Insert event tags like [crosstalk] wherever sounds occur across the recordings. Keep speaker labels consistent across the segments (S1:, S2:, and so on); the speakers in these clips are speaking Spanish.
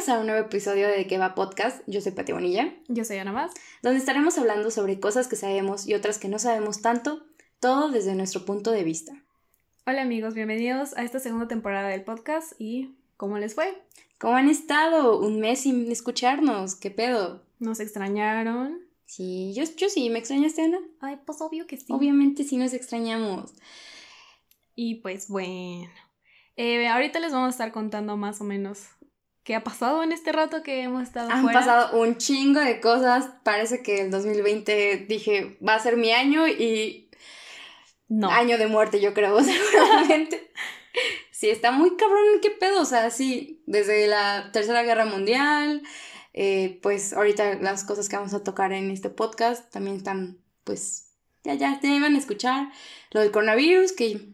S1: bienvenidos a un nuevo episodio de Que va Podcast. Yo soy Pati Bonilla.
S2: Yo soy Ana Más.
S1: Donde estaremos hablando sobre cosas que sabemos y otras que no sabemos tanto, todo desde nuestro punto de vista.
S2: Hola amigos, bienvenidos a esta segunda temporada del podcast y ¿cómo les fue?
S1: ¿Cómo han estado? Un mes sin escucharnos, ¿qué pedo?
S2: ¿Nos extrañaron?
S1: Sí, yo, yo sí, ¿me extrañaste, Ana?
S2: Ay, pues obvio que sí.
S1: Obviamente sí nos extrañamos.
S2: Y pues bueno, eh, ahorita les vamos a estar contando más o menos qué ha pasado en este rato que hemos estado
S1: Han pasado un chingo de cosas. Parece que el 2020 dije va a ser mi año y.
S2: No.
S1: Año de muerte, yo creo, [laughs] seguramente. sí, está muy cabrón, qué pedo. O sea, sí, desde la Tercera Guerra Mundial. eh, pues ahorita las cosas que vamos a tocar en este podcast también están, pues, ya, ya, te iban a escuchar. Lo del coronavirus, que,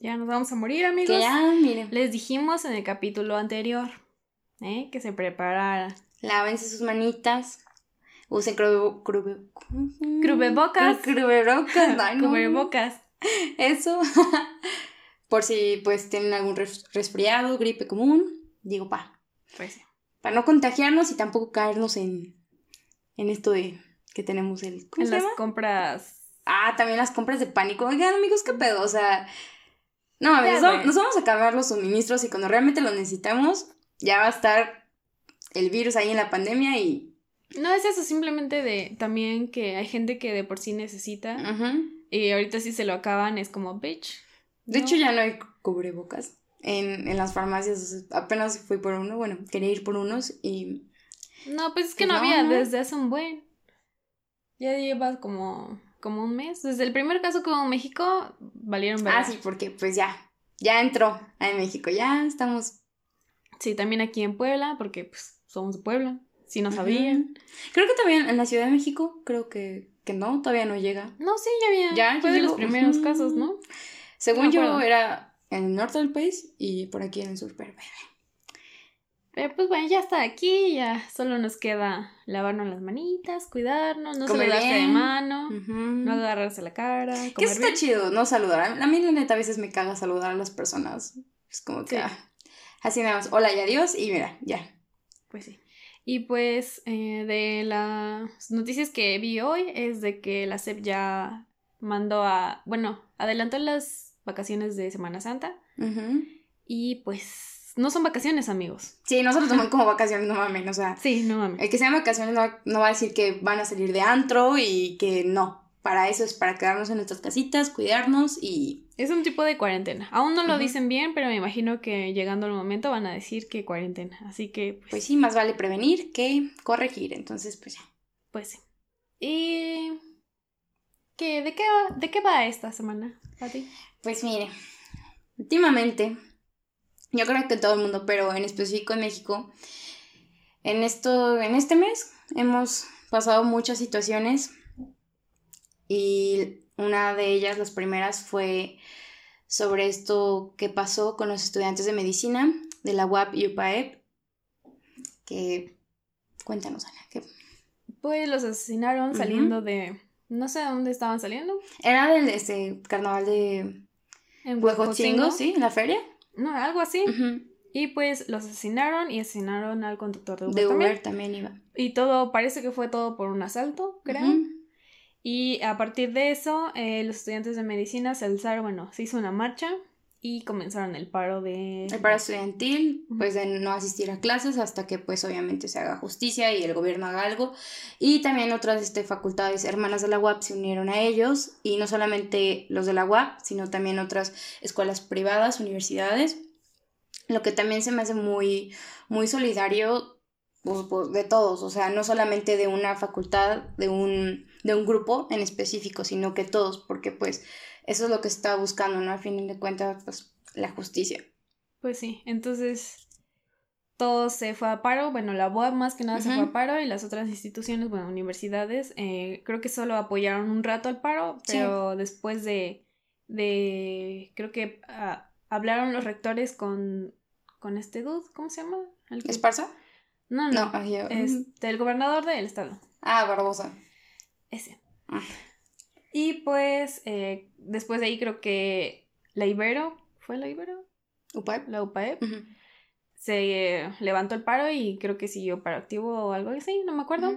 S2: Ya nos vamos a morir, amigos.
S1: que ya, miren,
S2: Les dijimos en el capítulo anterior ¿eh? que se prepararan.
S1: lávense sus manitas. Usen crube, crube,
S2: Crubrebocas.
S1: Crubrebocas. [laughs] Ay, no.
S2: Cubrebocas.
S1: Eso. [laughs] Por si pues tienen algún res- resfriado, gripe común. Digo, pa.
S2: Pues sí.
S1: Para no contagiarnos y tampoco caernos en, en esto de que tenemos el. ¿Cómo
S2: En
S1: se
S2: las
S1: llama?
S2: compras.
S1: Ah, también las compras de pánico. Oigan, amigos, ¿qué pedo? O sea. No, a ver, nos, vamos a acabar los suministros y cuando realmente lo necesitamos, ya va a estar el virus ahí en la pandemia y.
S2: No es eso, simplemente de también que hay gente que de por sí necesita y ahorita si se lo acaban es como bitch.
S1: De
S2: no.
S1: hecho, ya no hay cubrebocas en, en las farmacias. apenas fui por uno. Bueno, quería ir por unos y.
S2: No, pues es que
S1: Pues
S2: no,
S1: no,
S2: había
S1: ¿no?
S2: desde hace un buen. Ya lleva como, como un mes. Desde el primer caso como México valieron
S1: Ah,
S2: verga.
S1: sí, porque pues ya. Ya entró a México. Ya estamos.
S2: Sí, también aquí en Puebla, porque pues somos de Puebla. Si no sabían.
S1: Creo que también en la Ciudad de México, creo que, que no, todavía no llega.
S2: No, sí, ya había.
S1: Ya,
S2: Fue de los primeros casos, ¿no?
S1: Según yo, era en el norte del país y por aquí en el sur. Pero,
S2: Pero pues bueno, ya está aquí, ya solo nos queda lavarnos las manitas, cuidarnos, no
S1: Comer
S2: saludarse de
S1: bien.
S2: mano,
S1: Ujú.
S2: no agarrarse la cara,
S1: Que eso está
S2: bien.
S1: chido, no saludar. A mí, la neta, a veces me caga saludar a las personas. Es como que.
S2: Sí.
S1: ah, así nada más, hola y adiós, y mira, ya.
S2: Pues sí. Y pues eh, de las noticias que vi hoy es de que la SEP ya mandó a, bueno, adelantó las vacaciones de Semana Santa
S1: Ujú.
S2: y pues no son vacaciones, amigos.
S1: Sí, no se lo toman como vacaciones, no mames. O sea, [laughs]
S2: Sí, no mames.
S1: el que sean vacaciones no, va- no va a decir que van a salir de antro y que no. Para eso es para quedarnos en nuestras casitas, cuidarnos y.
S2: Es un tipo de cuarentena. Aún no lo dicen bien, pero me imagino que llegando el momento van a decir que cuarentena. Así que pues,
S1: Pues sí, más vale prevenir que corregir. Entonces, pues ya.
S2: pues sí. Y ¿qué, de qué va, de qué va esta semana, Pati?
S1: Pues mire, últimamente, yo creo que todo el mundo, pero en específico en México, en esto, en este mes hemos pasado muchas situaciones y una de ellas, las primeras, fue sobre esto que pasó con los estudiantes de medicina de la UAP y UPAEP, que cuéntanos, Ana, que
S2: Pues los asesinaron saliendo de no sé dónde estaban saliendo.
S1: era del este, carnaval de
S2: En
S1: Huejotzingo, ¿sí? En la feria.
S2: No, algo así. Y pues los asesinaron y asesinaron al conductor de Uber,
S1: De. Uber también iba.
S2: Y todo, parece que fue todo por un asalto, creo. Y a partir de eso, eh, los estudiantes de medicina se alzaron, bueno, se hizo una marcha y comenzaron el paro de...
S1: El paro estudiantil, pues de no asistir a clases hasta que pues obviamente se haga justicia y el gobierno haga algo. Y también otras este, facultades hermanas de la UAP se unieron a ellos y no solamente los de la UAP, sino también otras escuelas privadas, universidades. Lo que también se me hace muy, muy solidario pues, pues, de todos, o sea, no solamente de una facultad, de un, de un grupo en específico, sino que todos, porque pues eso es lo que se está buscando, ¿no? A fin de cuentas, pues la justicia.
S2: Pues sí, entonces todo se fue a paro, bueno, la BOA más que nada se fue a paro y las otras instituciones, bueno, universidades, eh, creo que solo apoyaron un rato al paro,
S1: Sí.
S2: pero después de, de, creo que ah, hablaron los rectores con, con este dude, ¿cómo se llama?
S1: ¿Esparza?
S2: No,
S1: No,
S2: no,
S1: ay, yo-
S2: este, el gobernador del estado,
S1: Ah, Barbosa.
S2: ese.
S1: Ah.
S2: Y pues eh, después de ahí creo que la Ibero, ¿fue la Ibero?
S1: ¿Upap?
S2: La UPAEP. Se levantó el paro y creo que siguió paro activo o algo así, no me acuerdo.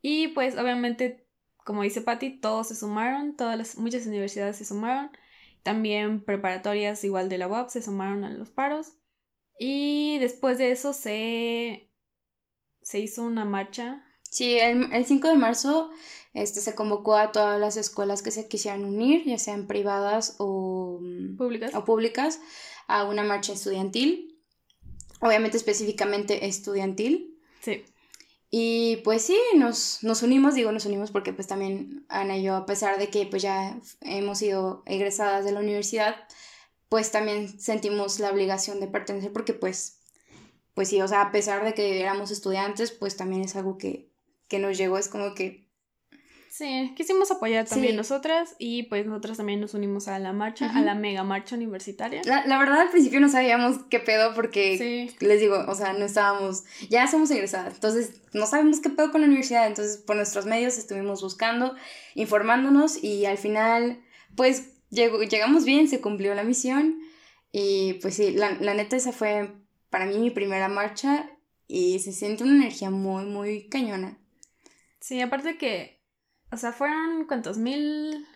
S2: Y pues obviamente, como dice Patti, todos se sumaron, todas las, muchas universidades se sumaron, también preparatorias igual de la UAP se sumaron a los paros. Y después de eso se, se hizo una marcha.
S1: Sí, el, el 5 de marzo este, se convocó a todas las escuelas que se quisieran unir, ya sean privadas o
S2: públicas,
S1: o públicas a una marcha estudiantil obviamente específicamente estudiantil.
S2: Sí.
S1: Y pues sí, nos, nos unimos, digo nos unimos porque pues también Ana y yo, a pesar de que pues ya hemos sido egresadas de la universidad, pues también sentimos la obligación de pertenecer porque pues, pues sí, o sea, a pesar de que éramos estudiantes, pues también es algo que, que nos llegó, es como que
S2: Sí, quisimos apoyar también nosotras y pues nosotras también nos unimos a la marcha, a la mega marcha universitaria.
S1: La, la, verdad al principio no sabíamos qué pedo porque les digo, o sea, no estábamos, ya somos egresadas, entonces no sabemos qué pedo con la universidad, entonces por nuestros medios estuvimos buscando, informándonos y al final pues llegó, llegamos bien, se cumplió la misión y pues sí, la, la neta esa fue para mí mi primera marcha y se siente una energía muy, muy cañona.
S2: Sí, aparte que o sea, fueron cuántos mil.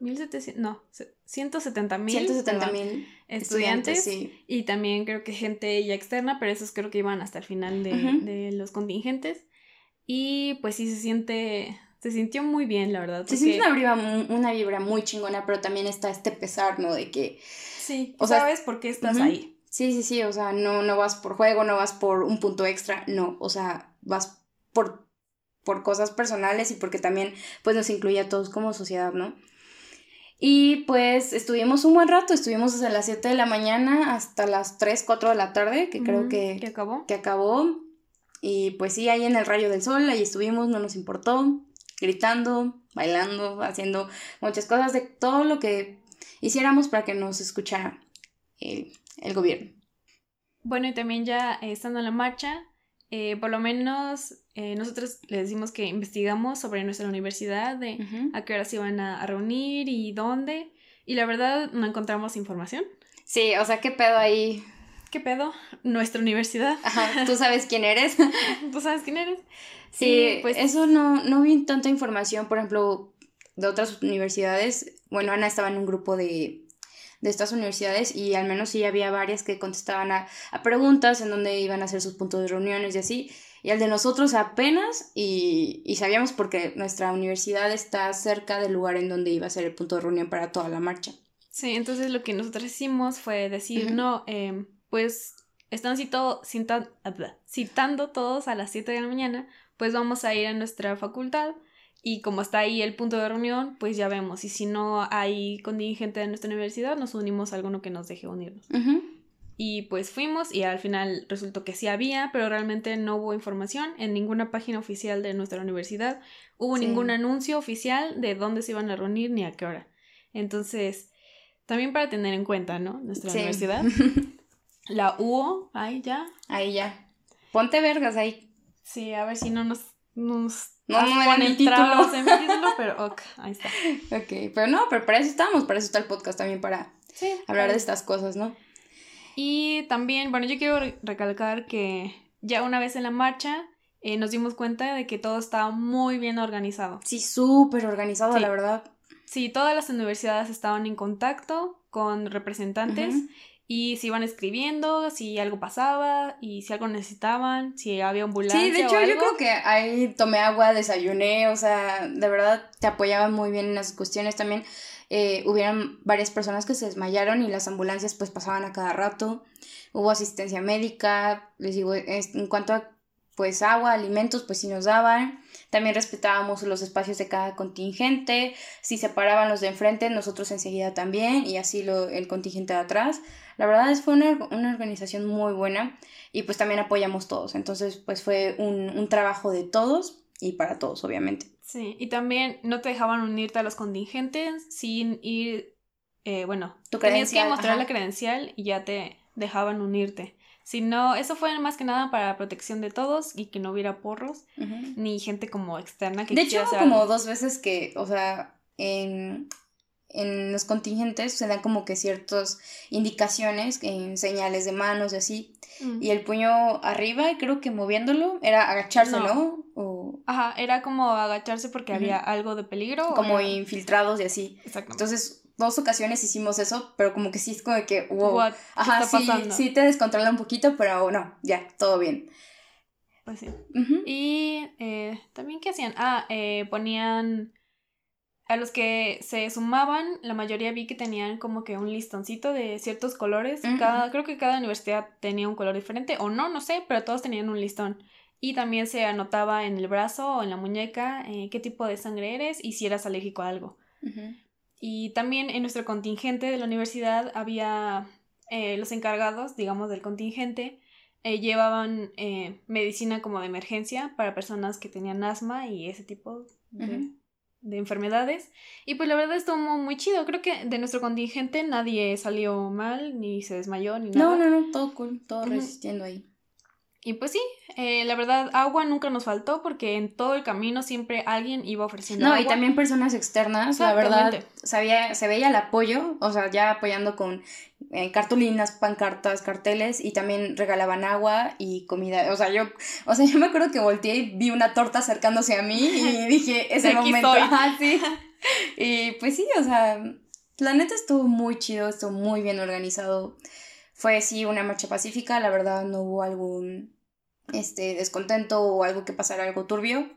S2: Mil setecientos. No, ciento setenta mil.
S1: Ciento setenta mil
S2: estudiantes. sí. Y también creo que gente ya externa, pero esos creo que iban hasta el final de, de los contingentes. Y pues sí se siente. Se sintió muy bien, la verdad.
S1: Se siente una vibra, una vibra muy chingona, pero también está este pesar, ¿no? De que.
S2: Sí, o sabes por qué estás ahí.
S1: Sí, sí, sí. O sea, no, no vas por juego, no vas por un punto extra. No. O sea, vas por por cosas personales y porque también pues nos incluye a todos como sociedad, ¿no? Y pues estuvimos un buen rato, estuvimos desde las 7 de la mañana hasta las 3, 4 de la tarde, que creo que,
S2: que acabó.
S1: Que acabó. Y pues sí, ahí en el rayo del sol, ahí estuvimos, no nos importó, gritando, bailando, haciendo muchas cosas de todo lo que hiciéramos para que nos escuchara el, el gobierno.
S2: Bueno, y también ya estando en la marcha, eh, por lo menos eh, nosotros les decimos que investigamos sobre nuestra universidad, de a qué hora se iban a, reunir y dónde. Y la verdad no encontramos información.
S1: Sí, o sea, ¿qué pedo ahí?
S2: ¿Qué pedo? Nuestra universidad.
S1: Ajá, ¿tú [laughs] sabes quién eres?
S2: ¿Tú sabes quién eres?
S1: Sí, pues eso no, no vi tanta información, por ejemplo, de otras universidades. Bueno, Ana estaba en un grupo de de estas universidades y al menos sí había varias que contestaban a, preguntas en donde iban a hacer sus puntos de reuniones y así. Y al de nosotros apenas y, y sabíamos porque nuestra universidad está cerca del lugar en donde iba a ser el punto de reunión para toda la marcha.
S2: Sí, entonces lo que nosotros hicimos fue decir, no, em, pues están citando, citando todos a las 7 de la mañana, pues vamos a ir a nuestra facultad y como está ahí el punto de reunión, pues ya vemos. Y si no hay contingente de nuestra universidad, nos unimos a alguno que nos deje unirnos. Y pues fuimos y al final resultó que sí había, pero realmente no hubo información en ninguna página oficial de nuestra universidad. Hubo ningún anuncio oficial de dónde se iban a reunir ni a qué hora. Entonces, también para tener en cuenta, ¿no? Nuestra universidad. [laughs] La UO, ahí ya.
S1: Ahí ya. Ponte vergas ahí.
S2: Sí, a ver si no nos, nos
S1: no, no en el título. [laughs]
S2: en título, pero ok, ahí está.
S1: Ok, pero no, pero para eso estamos, para eso está el podcast también, para hablar de estas cosas, ¿no?
S2: Y también, bueno, yo quiero recalcar que ya una vez en la marcha eh, nos dimos cuenta de que todo estaba muy bien organizado.
S1: Sí, súper organizado, la verdad.
S2: Sí, todas las universidades estaban en contacto con representantes y se iban escribiendo si algo pasaba y si algo necesitaban, si había ambulancia.
S1: Sí, de hecho yo creo que ahí tomé agua, desayuné, o sea, de verdad te apoyaban muy bien en las cuestiones también. Eh, hubieron varias personas que se desmayaron y las ambulancias pues pasaban a cada rato. Hubo asistencia médica, les digo, en cuanto a pues agua, alimentos, pues sí nos daban. También respetábamos los espacios de cada contingente. Si se paraban los de enfrente, nosotros enseguida también. Y así lo, el contingente de atrás. La verdad es fue una, una organización muy buena. Y pues también apoyamos todos. Entonces, pues fue un, un trabajo de todos y para todos, obviamente.
S2: Sí, y también no te dejaban unirte a los contingentes sin ir, eh, bueno, tu tenías que mostrar la credencial y ya te dejaban unirte sino eso fue más que nada para protección de todos y que no hubiera porros ni gente como externa que
S1: De hecho, como dos veces que, o sea, en, en los contingentes se dan como que ciertas indicaciones, en señales de manos y así. mm. y el puño arriba, creo que moviéndolo era agacharse, ¿no?
S2: Ajá, era como agacharse porque había algo de peligro.
S1: Como infiltrados y así. Exacto. Entonces, dos ocasiones hicimos eso, pero como que sí es como que, wow. Ajá, sí, sí te descontrola un poquito, pero no, ya, todo bien.
S2: Pues sí. Y eh, también, ¿qué hacían? Ah, eh, ponían a los que se sumaban, la mayoría vi que tenían como que un listoncito de ciertos colores. cada, creo que cada universidad tenía un color diferente, o no, no sé, pero todos tenían un listón. Y también se anotaba en el brazo o en la muñeca eh, qué tipo de sangre eres y si eras alérgico a algo. Y también en nuestro contingente de la universidad había eh, los encargados, digamos, del contingente, eh, llevaban medicina como de emergencia para personas que tenían asma y ese tipo de, de enfermedades. Y pues la verdad estuvo muy chido. Creo que de nuestro contingente nadie salió mal, ni se desmayó, ni
S1: nada. No, no, no, todo cool, todo resistiendo ahí.
S2: Y pues sí, eh, la verdad, agua nunca nos faltó porque en todo el camino siempre alguien iba ofreciendo
S1: no, agua. No, y también personas externas, la verdad, sabía, se veía el apoyo, o sea, ya apoyando con eh, cartulinas, pancartas, carteles y también regalaban agua y comida. O sea, yo, o sea, [laughs] yo me acuerdo que volteé y vi una torta acercándose a mí y [laughs] dije, es el momento. sí. [laughs] Y pues sí, o sea, la neta estuvo muy chido, estuvo muy bien organizado. Fue sí una marcha pacífica, la verdad no hubo algún este descontento o algo que pasara algo turbio.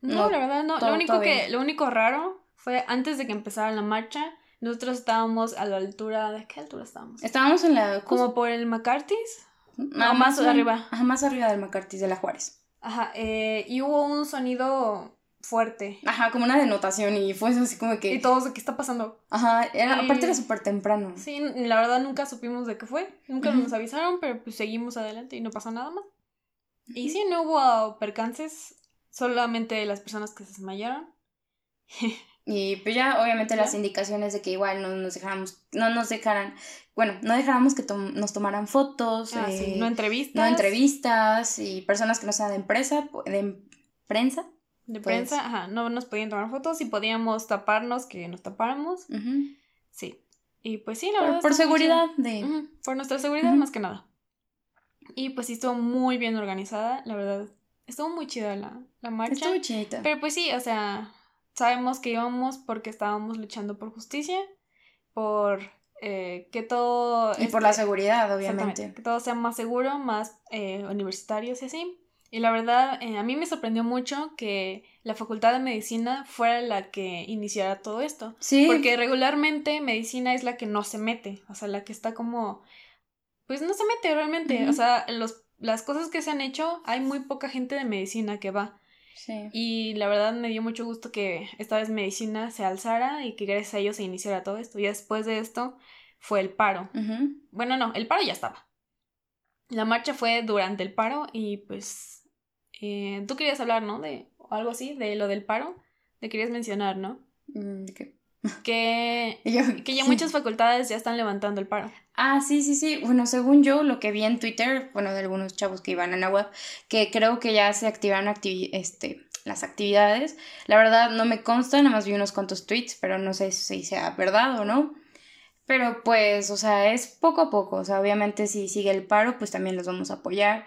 S2: No, la verdad no. lo único que lo único raro fue antes de que empezara la marcha, nosotros estábamos a la altura de qué altura estábamos?
S1: Estábamos en la
S2: como por el McCarthy's.
S1: No, más arriba. Ajá, más arriba del McCarthy's de la Juárez.
S2: Ajá, eh, y hubo un sonido fuerte.
S1: Ajá, como una denotación y fue así como que...
S2: Y todos qué está pasando.
S1: Ajá, era, aparte era súper temprano.
S2: Sí, la verdad nunca supimos de qué fue, nunca nos avisaron, pero pues seguimos adelante y no pasó nada más. Y sí, no hubo percances, solamente las personas que se desmayaron. [laughs]
S1: y pues ya obviamente las indicaciones de que igual no nos dejáramos, no nos dejaran, bueno, no dejáramos que nos tomaran fotos,
S2: ah, eh, no entrevistas.
S1: No entrevistas y personas que no sean de empresa, de prensa
S2: de pues prensa, ajá, no nos podían tomar fotos y podíamos taparnos, que nos tapáramos. Sí. Y pues sí, la
S1: verdad. Por seguridad de.
S2: Por nuestra seguridad, más que nada. Y pues sí, estuvo muy bien organizada, la verdad. Estuvo muy chida la, la marcha.
S1: Estuvo chidita.
S2: Pero pues sí, o sea, sabemos que íbamos porque estábamos luchando por justicia, por eh, que todo...
S1: Y por la seguridad, obviamente.
S2: Que todo sea más seguro, más eh, universitarios y así. Y la verdad, eh, a mí me sorprendió mucho que la Facultad de Medicina fuera la que iniciara todo esto. Sí. Porque regularmente medicina es la que no se mete, o sea, la que está como... Pues no se mete realmente, o sea, los, las cosas que se han hecho, hay muy poca gente de medicina que va. Sí. Y la verdad me dio mucho gusto que esta vez medicina se alzara y que gracias a ellos se iniciara todo esto. Y después de esto fue el paro. Bueno, no, el paro ya estaba. La marcha fue durante el paro y pues eh, tú querías hablar, ¿no? De algo así, de lo del paro. Te querías mencionar, ¿no?
S1: Mm, ¿Qué?
S2: Que, [laughs] que ya muchas facultades ya están levantando el paro.
S1: Ah, sí, sí, sí. Bueno, según yo, lo que vi en Twitter, bueno, de algunos chavos que iban a la web, que creo que ya se activaron este, las actividades. La verdad no me consta, nada más vi unos cuantos tweets, pero no sé si sea verdad o no. Pero pues, o sea, es poco a poco. O sea, obviamente si sigue el paro, pues también los vamos a apoyar.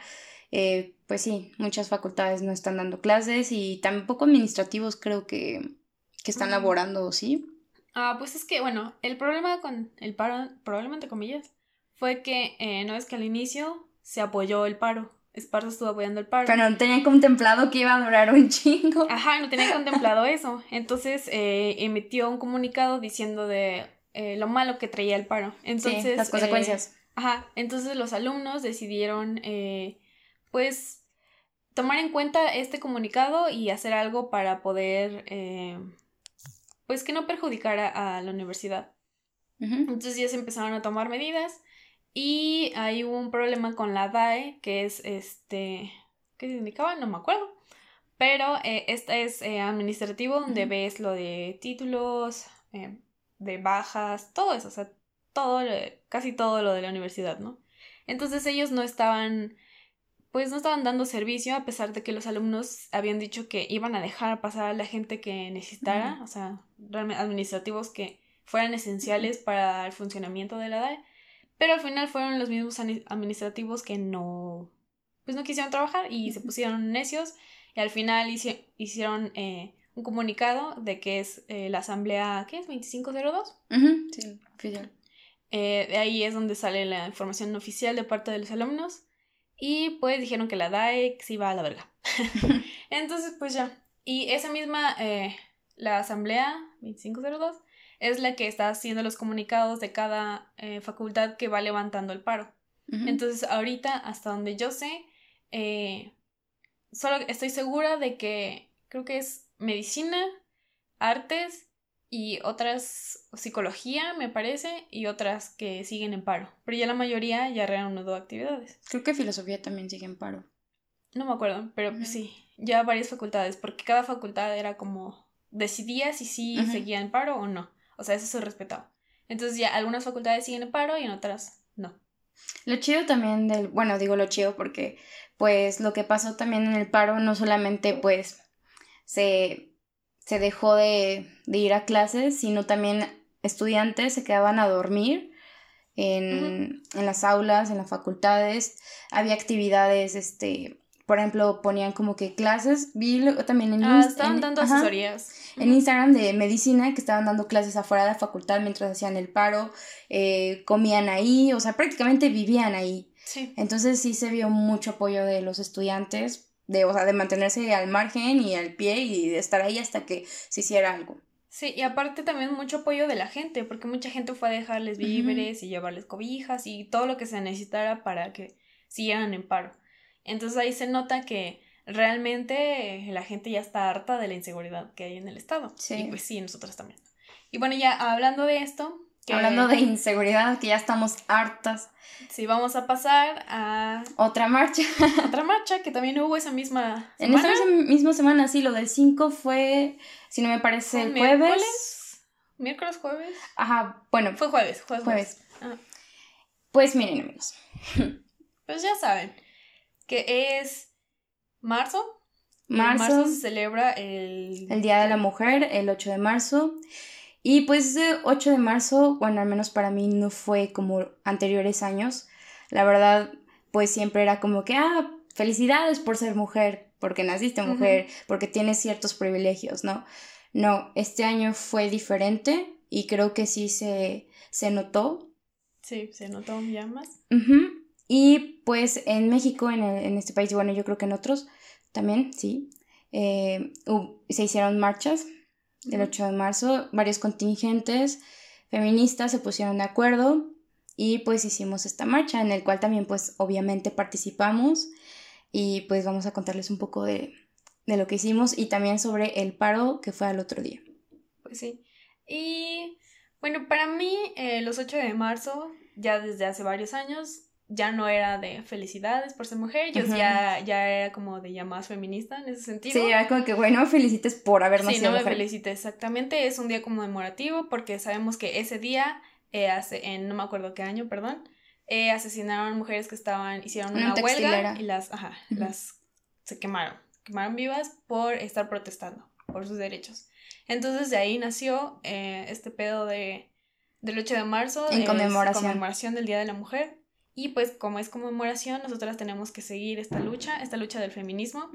S1: Eh, pues sí, muchas facultades no están dando clases y tampoco administrativos creo que, que están laborando, ¿sí?
S2: Ah, pues es que, bueno, el problema con el paro, probablemente comillas, fue que eh, no es que al inicio se apoyó el paro. Esparza estuvo apoyando el paro.
S1: Pero no tenía contemplado que iba a durar un chingo.
S2: Ajá, no tenía [laughs] contemplado eso. Entonces eh, emitió un comunicado diciendo de eh, lo malo que traía el paro. Entonces.
S1: las consecuencias.
S2: ajá. Entonces los alumnos decidieron pues tomar en cuenta este comunicado y hacer algo para poder, eh, pues que no perjudicara a la universidad. Entonces ya se empezaron a tomar medidas y hay un problema con la DAE, que es este, ¿qué se indicaba? No me acuerdo. Pero eh, esta es eh, administrativo, donde ves lo de títulos, de bajas, todo eso, o sea, todo, casi todo lo de la universidad, ¿no? Entonces ellos no estaban pues no estaban dando servicio a pesar de que los alumnos habían dicho que iban a dejar pasar a la gente que necesitara, o sea, administrativos que fueran esenciales para el funcionamiento de la DAE, pero al final fueron los mismos administrativos que no, pues no quisieron trabajar y se pusieron necios y al final hicieron eh, un comunicado de que es eh, la asamblea, ¿qué es? 2502.
S1: sí,
S2: eh, de ahí es donde sale la información oficial de parte de los alumnos. Y pues dijeron que la DAE se iba a la verga. [laughs] Entonces, pues ya. Y esa misma, la asamblea 2502, es la que está haciendo los comunicados de cada facultad que va levantando el paro. Entonces, ahorita, hasta donde yo sé, eh, solo estoy segura de que creo que es medicina, artes y otras, psicología me parece, y otras que siguen en paro. Pero ya la mayoría ya reanudó actividades.
S1: Creo que filosofía también sigue en paro.
S2: No me acuerdo, pero sí, ya varias facultades, porque cada facultad era como decidía si sí seguía en paro o no. O sea, eso se respetaba. Entonces ya algunas facultades siguen en paro y en otras no.
S1: Lo chido también del, bueno, digo lo chido porque pues lo que pasó también en el paro no solamente pues se, se dejó de, ir a clases, sino también estudiantes se quedaban a dormir en, las aulas, en las facultades, había actividades, este, por ejemplo, ponían como que clases, vi también en,
S2: ah, estaban dando asesorías.
S1: En Instagram de medicina que estaban dando clases afuera de la facultad mientras hacían el paro, eh, comían ahí, o sea, prácticamente vivían ahí. Entonces sí se vio mucho apoyo de los estudiantes, de, o sea, de mantenerse al margen y al pie y de estar ahí hasta que se hiciera algo.
S2: Sí, y aparte también mucho apoyo de la gente, porque mucha gente fue a dejarles víveres y llevarles cobijas y todo lo que se necesitara para que siguieran en paro. Entonces ahí se nota que realmente la gente ya está harta de la inseguridad que hay en el estado. Sí. Y pues sí, nosotros también. Y bueno, ya hablando de esto,
S1: Hablando de inseguridad, que ya estamos hartas.
S2: Sí, vamos a pasar a...
S1: Otra marcha. [laughs]
S2: Otra marcha que también hubo esa misma
S1: semana. En esa misma semana, sí, lo del 5 fue, si no me parece, el jueves.
S2: ¿Miércoles, jueves?
S1: Ajá, bueno.
S2: Fue jueves, jueves. jueves. Ah.
S1: Pues miren, amigos. [laughs]
S2: Pues ya saben que es marzo. Marzo. marzo se celebra el...
S1: El Día de la Mujer, el 8 de marzo. Y pues ese 8 de marzo, bueno, al menos para mí no fue como anteriores años. La verdad, pues siempre era como que, ah, felicidades por ser mujer, porque naciste mujer, porque tienes ciertos privilegios, ¿no? No, este año fue diferente y creo que sí se, se notó.
S2: Sí, se notó ya más.
S1: Y pues en México, en, en, este país, bueno, yo creo que en otros también, sí, eh, se hicieron marchas el 8 de marzo, varios contingentes feministas se pusieron de acuerdo y pues hicimos esta marcha en el cual también pues obviamente participamos y pues vamos a contarles un poco de, lo que hicimos y también sobre el paro que fue al otro día.
S2: Pues sí. Y bueno, para mí eh, los 8 de marzo, ya desde hace varios años, ya no era de felicidades por ser mujer, yo ya, ya era como de ya más feminista en ese sentido.
S1: Sí, era como que bueno, felicites por haber
S2: nacido. Sí, no me felicites, exactamente, es un día conmemorativo porque sabemos que ese día, eh, hace, en no me acuerdo qué año, perdón, eh, asesinaron mujeres que estaban, hicieron una, huelga y las, ajá, las se quemaron, quemaron vivas por estar protestando por sus derechos. Entonces de ahí nació eh, este pedo de, del 8 de marzo, en conmemoración. conmemoración del Día de la Mujer y pues como es conmemoración, nosotras tenemos que seguir esta lucha, esta lucha del feminismo,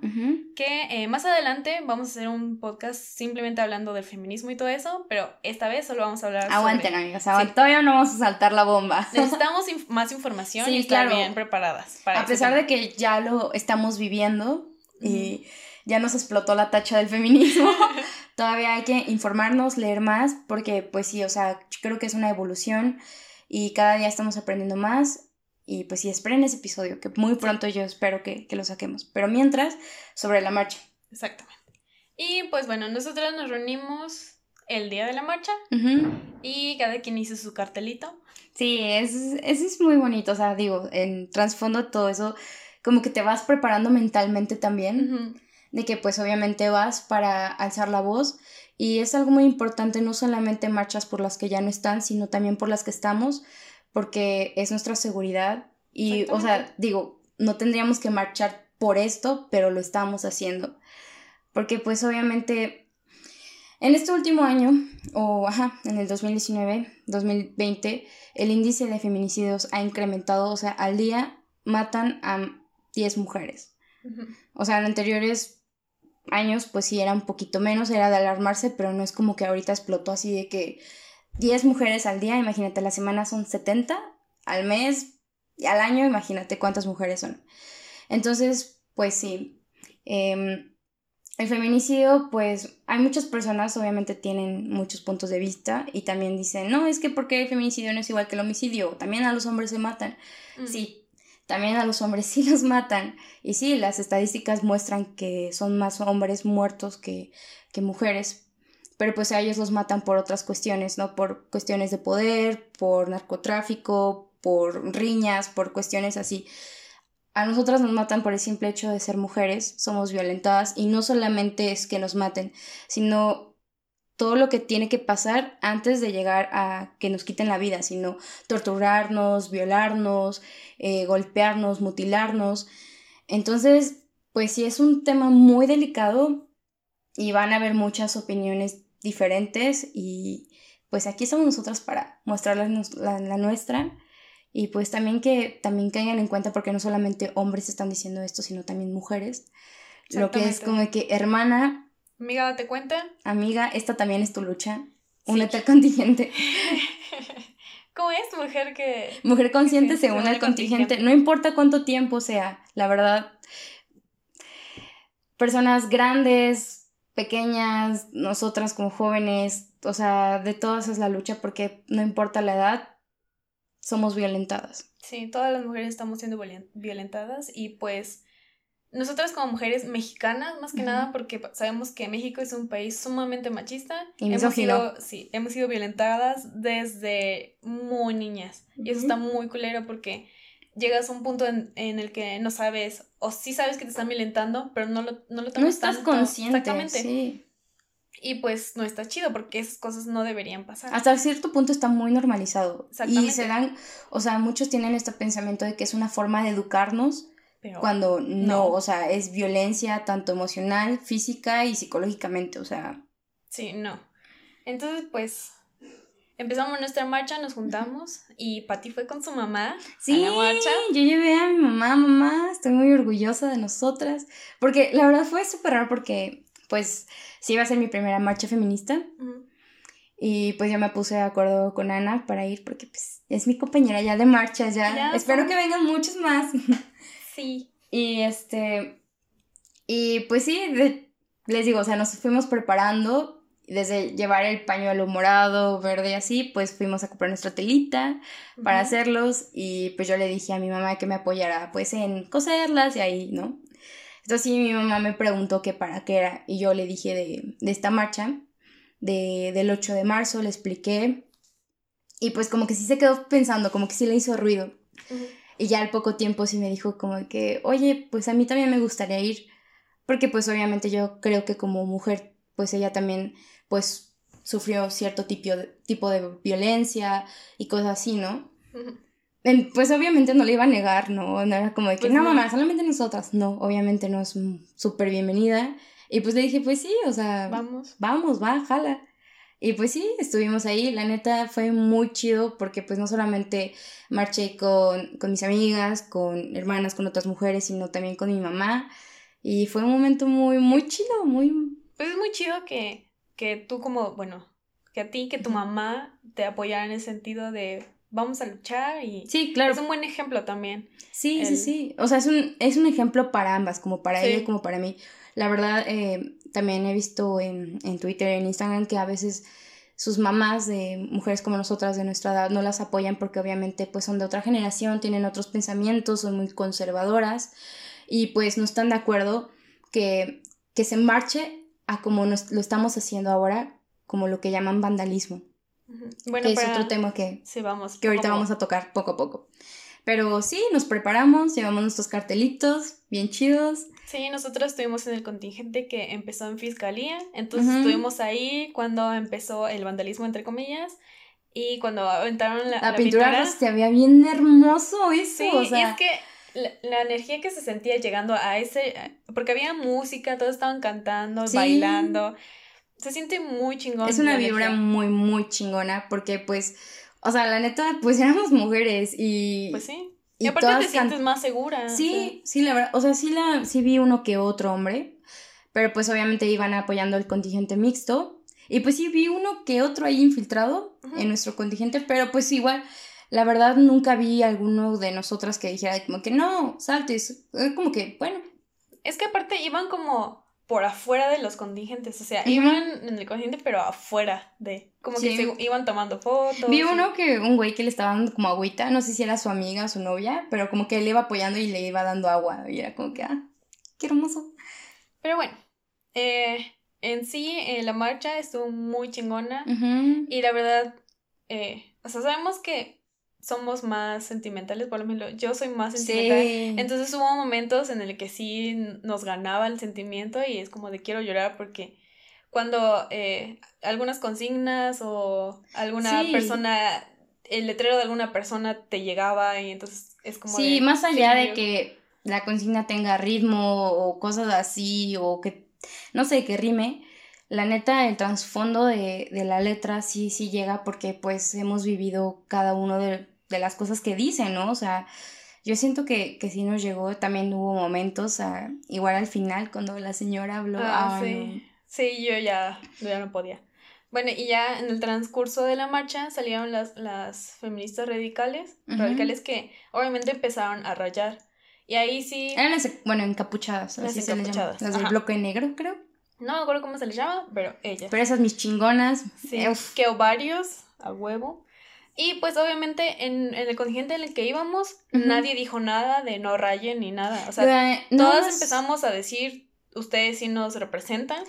S2: que eh, más adelante vamos a hacer un podcast simplemente hablando del feminismo y todo eso, pero esta vez solo vamos a hablar
S1: Aguanten, amigas, todavía no vamos a saltar la bomba.
S2: Necesitamos [laughs] más información y estar bien preparadas.
S1: Para a pesar de que ya lo estamos viviendo y ya nos explotó la tacha del feminismo, [laughs] todavía hay que informarnos, leer más, porque pues sí, o sea, creo que es una evolución y cada día estamos aprendiendo más y pues sí, esperen ese episodio, que muy pronto yo espero que, lo saquemos. Pero mientras, sobre la marcha.
S2: Exactamente. Y pues bueno, nosotros nos reunimos el día de la marcha y cada quien hizo su cartelito.
S1: Sí, es, es muy bonito, o sea, digo, en trasfondo todo eso, como que te vas preparando mentalmente también, de que pues obviamente vas para alzar la voz y es algo muy importante, no solamente marchas por las que ya no están, sino también por las que estamos, porque es nuestra seguridad y, o sea, digo, no tendríamos que marchar por esto, pero lo estamos haciendo. Porque pues obviamente En este último año, o ajá, en el 2019, 2020, el índice de feminicidios ha incrementado, o sea, al día matan a 10 mujeres. O sea, en anteriores años, pues sí, era un poquito menos, era de alarmarse, pero no es como que ahorita explotó así de que 10 mujeres al día, imagínate, la semana son 70, al mes y al año, imagínate cuántas mujeres son. Entonces, pues sí. Em, el feminicidio, pues hay muchas personas, obviamente tienen muchos puntos de vista y también dicen, no, es que porque el feminicidio no es igual que el homicidio, también a los hombres se matan. Mm. Sí, también a los hombres [laughs] sí los matan. Y sí, las estadísticas muestran que son más hombres muertos que, que mujeres, pero pues a ellos los matan por otras cuestiones, ¿no? Por cuestiones de poder, por narcotráfico, por riñas, por cuestiones así a nosotras nos matan por el simple hecho de ser mujeres, somos violentadas y no solamente es que nos maten, sino todo lo que tiene que pasar antes de llegar a que nos quiten la vida, sino torturarnos, violarnos, eh, golpearnos, mutilarnos. Entonces, pues sí es un tema muy delicado y van a haber muchas opiniones diferentes y pues aquí estamos nosotras para mostrarles la nuestra y pues también que también caigan en cuenta porque no solamente hombres están diciendo esto, sino también mujeres. Lo que es como que, hermana.
S2: Amiga, date cuenta.
S1: Amiga, esta también es tu lucha. Únete al contingente. [laughs]
S2: ¿Cómo es mujer que...
S1: Mujer consciente se, une al contingente. No importa cuánto tiempo sea, la verdad. Personas grandes, pequeñas, nosotras como jóvenes, o sea, de todas es la lucha porque no importa la edad, somos violentadas.
S2: Sí, todas las mujeres estamos siendo violentadas y pues nosotras como mujeres mexicanas, más que nada, porque sabemos que México es un país sumamente machista, y hemos sido, sí, hemos sido violentadas desde muy niñas. Y eso está muy culero porque llegas a un punto en, el que no sabes, o sí sabes que te están violentando, pero no lo, no lo tomas
S1: No estás consciente.
S2: Exactamente. Sí. Y pues no está chido porque esas cosas no deberían pasar.
S1: Hasta cierto punto está muy normalizado. Y se dan, o sea, muchos tienen este pensamiento de que es una forma de educarnos cuando no, o sea, es violencia tanto emocional, física y psicológicamente, o sea.
S2: Sí, no. Entonces, pues, empezamos nuestra marcha, nos juntamos y Pati fue con su mamá
S1: sí, a la marcha. Yo llevé a mi mamá, mamá, estoy muy orgullosa de nosotras, porque la verdad fue súper raro porque, pues, sí iba a ser mi primera marcha feminista. Y pues yo me puse de acuerdo con Ana para ir porque pues es mi compañera ya de marcha ya. Espero que vengan muchos más. [laughs]
S2: Sí.
S1: y este y pues sí, les digo, o sea, nos fuimos preparando desde llevar el pañuelo morado, verde y así, pues fuimos a comprar nuestra telita para hacerlos y pues yo le dije a mi mamá que me apoyara pues en coserlas y ahí, ¿no? Entonces sí, mi mamá me preguntó qué para qué era y yo le dije de, de esta marcha de, del 8 de marzo, le expliqué y pues como que sí se quedó pensando, como que sí le hizo ruido. Y ya al poco tiempo sí me dijo como que, oye, pues a mí también me gustaría ir, porque pues obviamente yo creo que como mujer, pues ella también pues sufrió cierto tipo de, tipo de violencia y cosas así, ¿no? pues obviamente no le iba a negar, ¿no? No era como de que, pues no, mamá, solamente nosotras. No, obviamente no es súper bienvenida. Y pues le dije, pues sí, o sea,
S2: vamos.
S1: Vamos, va, jala. Y pues sí, estuvimos ahí. La neta fue muy chido porque pues no solamente marché con, con mis amigas, con hermanas, con otras mujeres, sino también con mi mamá. Y fue un momento muy, muy chido, muy...
S2: Pues es muy chido que, que tú como, bueno, que a ti, que tu mamá te apoyara en el sentido de vamos a luchar y
S1: sí, claro.
S2: es un buen ejemplo también.
S1: Sí, sí, sí. O sea, es un, es un ejemplo para ambas, como para ella como para mí. La verdad, eh, también he visto en, en Twitter, en Instagram, que a veces sus mamás de mujeres como nosotras de nuestra edad no las apoyan porque obviamente pues son de otra generación, tienen otros pensamientos, son muy conservadoras y pues no están de acuerdo que, que se marche a como nos, lo estamos haciendo ahora, como lo que llaman vandalismo. Bueno, que es otro tema que,
S2: sí, vamos,
S1: que ahorita vamos a tocar poco a poco. Pero sí, nos preparamos, llevamos nuestros cartelitos bien chidos.
S2: Sí, nosotros estuvimos en el contingente que empezó en fiscalía, entonces estuvimos ahí cuando empezó el vandalismo, entre comillas, y cuando aventaron la,
S1: la, la pintura. se veía bien hermoso eso.
S2: Sí, o sea... y es que la, energía que se sentía llegando a ese, porque había música, todos estaban cantando, bailando. se siente muy chingón.
S1: Es una vibra muy, muy chingona porque pues, o sea, la neta, pues éramos mujeres y...
S2: Pues sí. Y, aparte te sientes más segura.
S1: Sí, sí, la verdad, o sea, sí, la, sí vi uno que otro hombre, pero pues obviamente iban apoyando el contingente mixto. Y pues sí vi uno que otro ahí infiltrado en nuestro contingente, pero pues igual, la verdad nunca vi alguno de nosotras que dijera como que no, saltes. Como que, bueno.
S2: Es que aparte iban como por afuera de los contingentes, o sea, iban en el contingente pero afuera de, como que se iban tomando fotos.
S1: Vi uno que, un güey que le estaba dando como agüita, no sé si era su amiga o su novia, pero como que él iba apoyando y le iba dando agua, y era como que, ah, qué hermoso.
S2: Pero bueno, eh, en sí eh, la marcha estuvo muy chingona y la verdad, eh, o sea, sabemos que somos más sentimentales, por lo menos yo soy más sentimental. Entonces hubo momentos en el que sí nos ganaba el sentimiento y es como de quiero llorar porque cuando eh, algunas consignas o alguna persona, el letrero de alguna persona te llegaba y entonces es como...
S1: Sí, más allá de que la consigna tenga ritmo o cosas así o que, no sé, que rime. La neta, el trasfondo de, de la letra sí, sí llega porque pues hemos vivido cada uno de, de las cosas que dicen, ¿no? O sea, yo siento que, que sí nos llegó, también hubo momentos, igual al final, cuando la señora habló.
S2: Ah, sí. sí, yo ya, ya no podía. Bueno, y ya en el transcurso de la marcha salieron las, las feministas radicales, radicales que obviamente empezaron a rayar. Y ahí sí...
S1: Eran las, bueno, encapuchadas, las así encapuchadas. Las del bloque negro, creo.
S2: No me acuerdo cómo se les llama, pero ellas.
S1: Pero esas mis chingonas.
S2: Sí, que ovarios, a huevo. Y pues obviamente en, el contingente en el que íbamos, nadie dijo nada de no rayen ni nada. O sea, todas empezamos a decir, ustedes sí nos representan.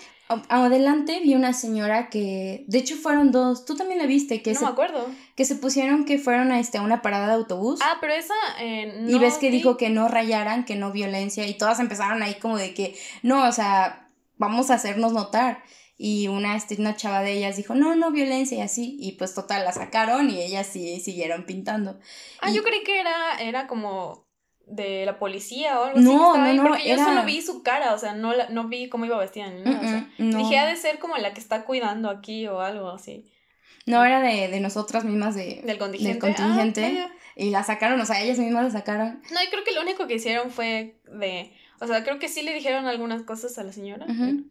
S1: Adelante vi una señora que, de hecho fueron dos, tú también la viste, que
S2: no me acuerdo.
S1: Que se pusieron que fueron a, este, una parada de autobús.
S2: Ah, pero esa
S1: eh, Y ves que dijo que no rayaran, que no violencia, y todas empezaron ahí como de que, no, o sea, vamos a hacernos notar y una, este, una chava de ellas dijo, no, no violencia y así, y pues total, la sacaron y ellas sí siguieron pintando.
S2: Ah, yo creí que era, era como de la policía o algo no, así. No, no, porque yo solo vi su cara, o sea, no, no vi cómo iba vestida ni nada. o sea, Dije, ha de ser como la que está cuidando aquí o algo así.
S1: No, era de, de nosotras mismas de, del contingente. Del contingente ah, y la sacaron, o sea, ellas mismas la sacaron.
S2: No, y creo que lo único que hicieron fue de o sea, creo que sí le dijeron algunas cosas a la señora.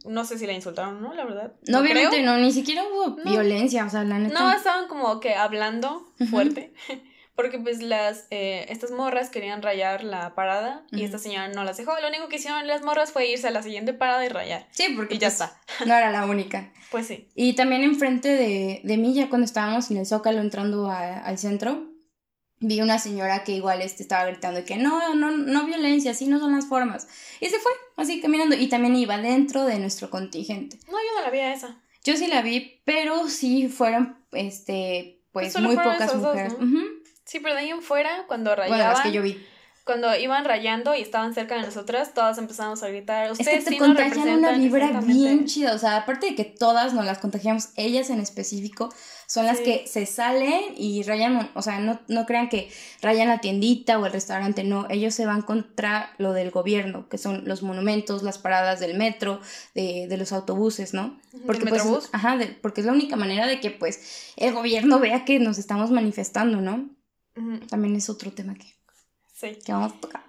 S2: No sé si la insultaron, ¿no? La verdad.
S1: No, obviamente no, ni siquiera hubo violencia, o sea, la neta.
S2: No, estaban como que hablando fuerte. [laughs] Porque pues las, eh, estas morras querían rayar la parada y esta señora no las dejó. Lo único que hicieron las morras fue irse a la siguiente parada y rayar.
S1: Sí, porque
S2: y ya
S1: pues,
S2: está.
S1: No era la única.
S2: Pues sí.
S1: Y también enfrente de, de mí, ya cuando estábamos en el Zócalo entrando al centro, vi una señora que igual este, estaba gritando que no, no, no violencia, así no son las formas. Y se fue, así caminando. Y también iba dentro de nuestro contingente.
S2: No, yo no la vi a esa.
S1: Yo sí la vi, pero sí fueron, este, pues, pues muy pocas mujeres.
S2: Sí, pero de ahí en fuera, cuando rayaban... Bueno, las
S1: que yo vi
S2: cuando iban rayando y estaban cerca de nosotras, todas empezamos a gritar.
S1: Ustedes es que te contagian una vibra bien chida. O sea, aparte de que todas nos las contagiamos, ellas en específico son las que se salen y rayan. O sea, no, no crean que rayan la tiendita o el restaurante. No, ellos se van contra lo del gobierno, que son los monumentos, las paradas del metro, de, de los autobuses, ¿no? Porque, pues, ajá, porque es la única manera de que pues el gobierno vea que nos estamos manifestando, ¿no? También es otro tema que
S2: Sí.
S1: Que vamos a tocar.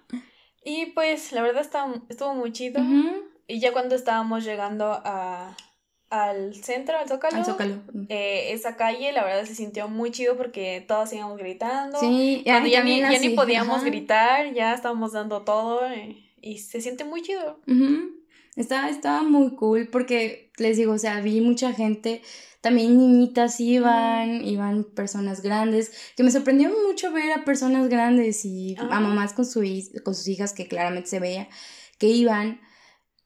S2: Y pues la verdad estuvo muy chido. Y ya cuando estábamos llegando a, al centro, al Zócalo,
S1: al Zócalo.
S2: Eh, esa calle la verdad se sintió muy chido porque todos íbamos gritando.
S1: Sí,
S2: ya, ya, ni, ya ni, podíamos gritar, ya estábamos dando todo eh, y, se siente muy chido.
S1: estaba, estaba muy cool porque les digo, o sea, vi mucha gente también niñitas iban, iban personas grandes, que me sorprendió mucho ver a personas grandes y a mamás con, su, con sus hijas que claramente se veía que iban.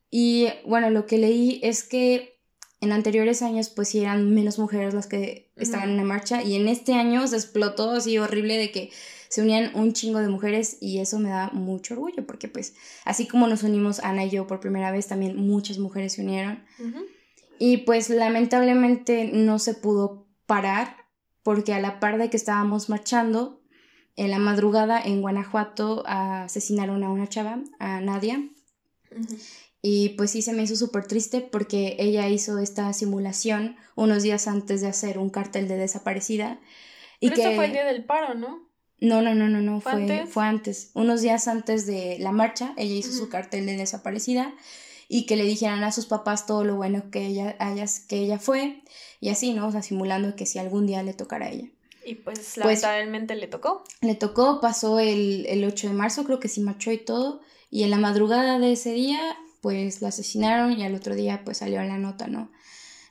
S1: Y bueno, lo que leí es que en anteriores años pues sí eran menos mujeres las que estaban en la marcha y en este año se explotó así horrible de que se unían un chingo de mujeres y eso me da mucho orgullo porque pues así como nos unimos Ana y yo por primera vez también muchas mujeres se unieron. Y pues lamentablemente no se pudo parar porque a la par de que estábamos marchando, en la madrugada en Guanajuato asesinaron a una chava, a Nadia. Y pues sí se me hizo súper triste porque ella hizo esta simulación unos días antes de hacer un cartel de desaparecida.
S2: Y Pero que... fue el día del paro, ¿no?
S1: No, no, no, no, no, fue, antes? fue antes. Unos días antes de la marcha, ella hizo su cartel de desaparecida y que le dijeran a sus papás todo lo bueno que ella, que ella fue y así, ¿no? O sea, simulando que si algún día le tocara a ella.
S2: Y pues, pues lamentablemente le tocó.
S1: Le tocó, pasó el, el 8 de marzo, creo que sí marchó y todo, y en la madrugada de ese día, pues la asesinaron y al otro día pues salió la nota, ¿no?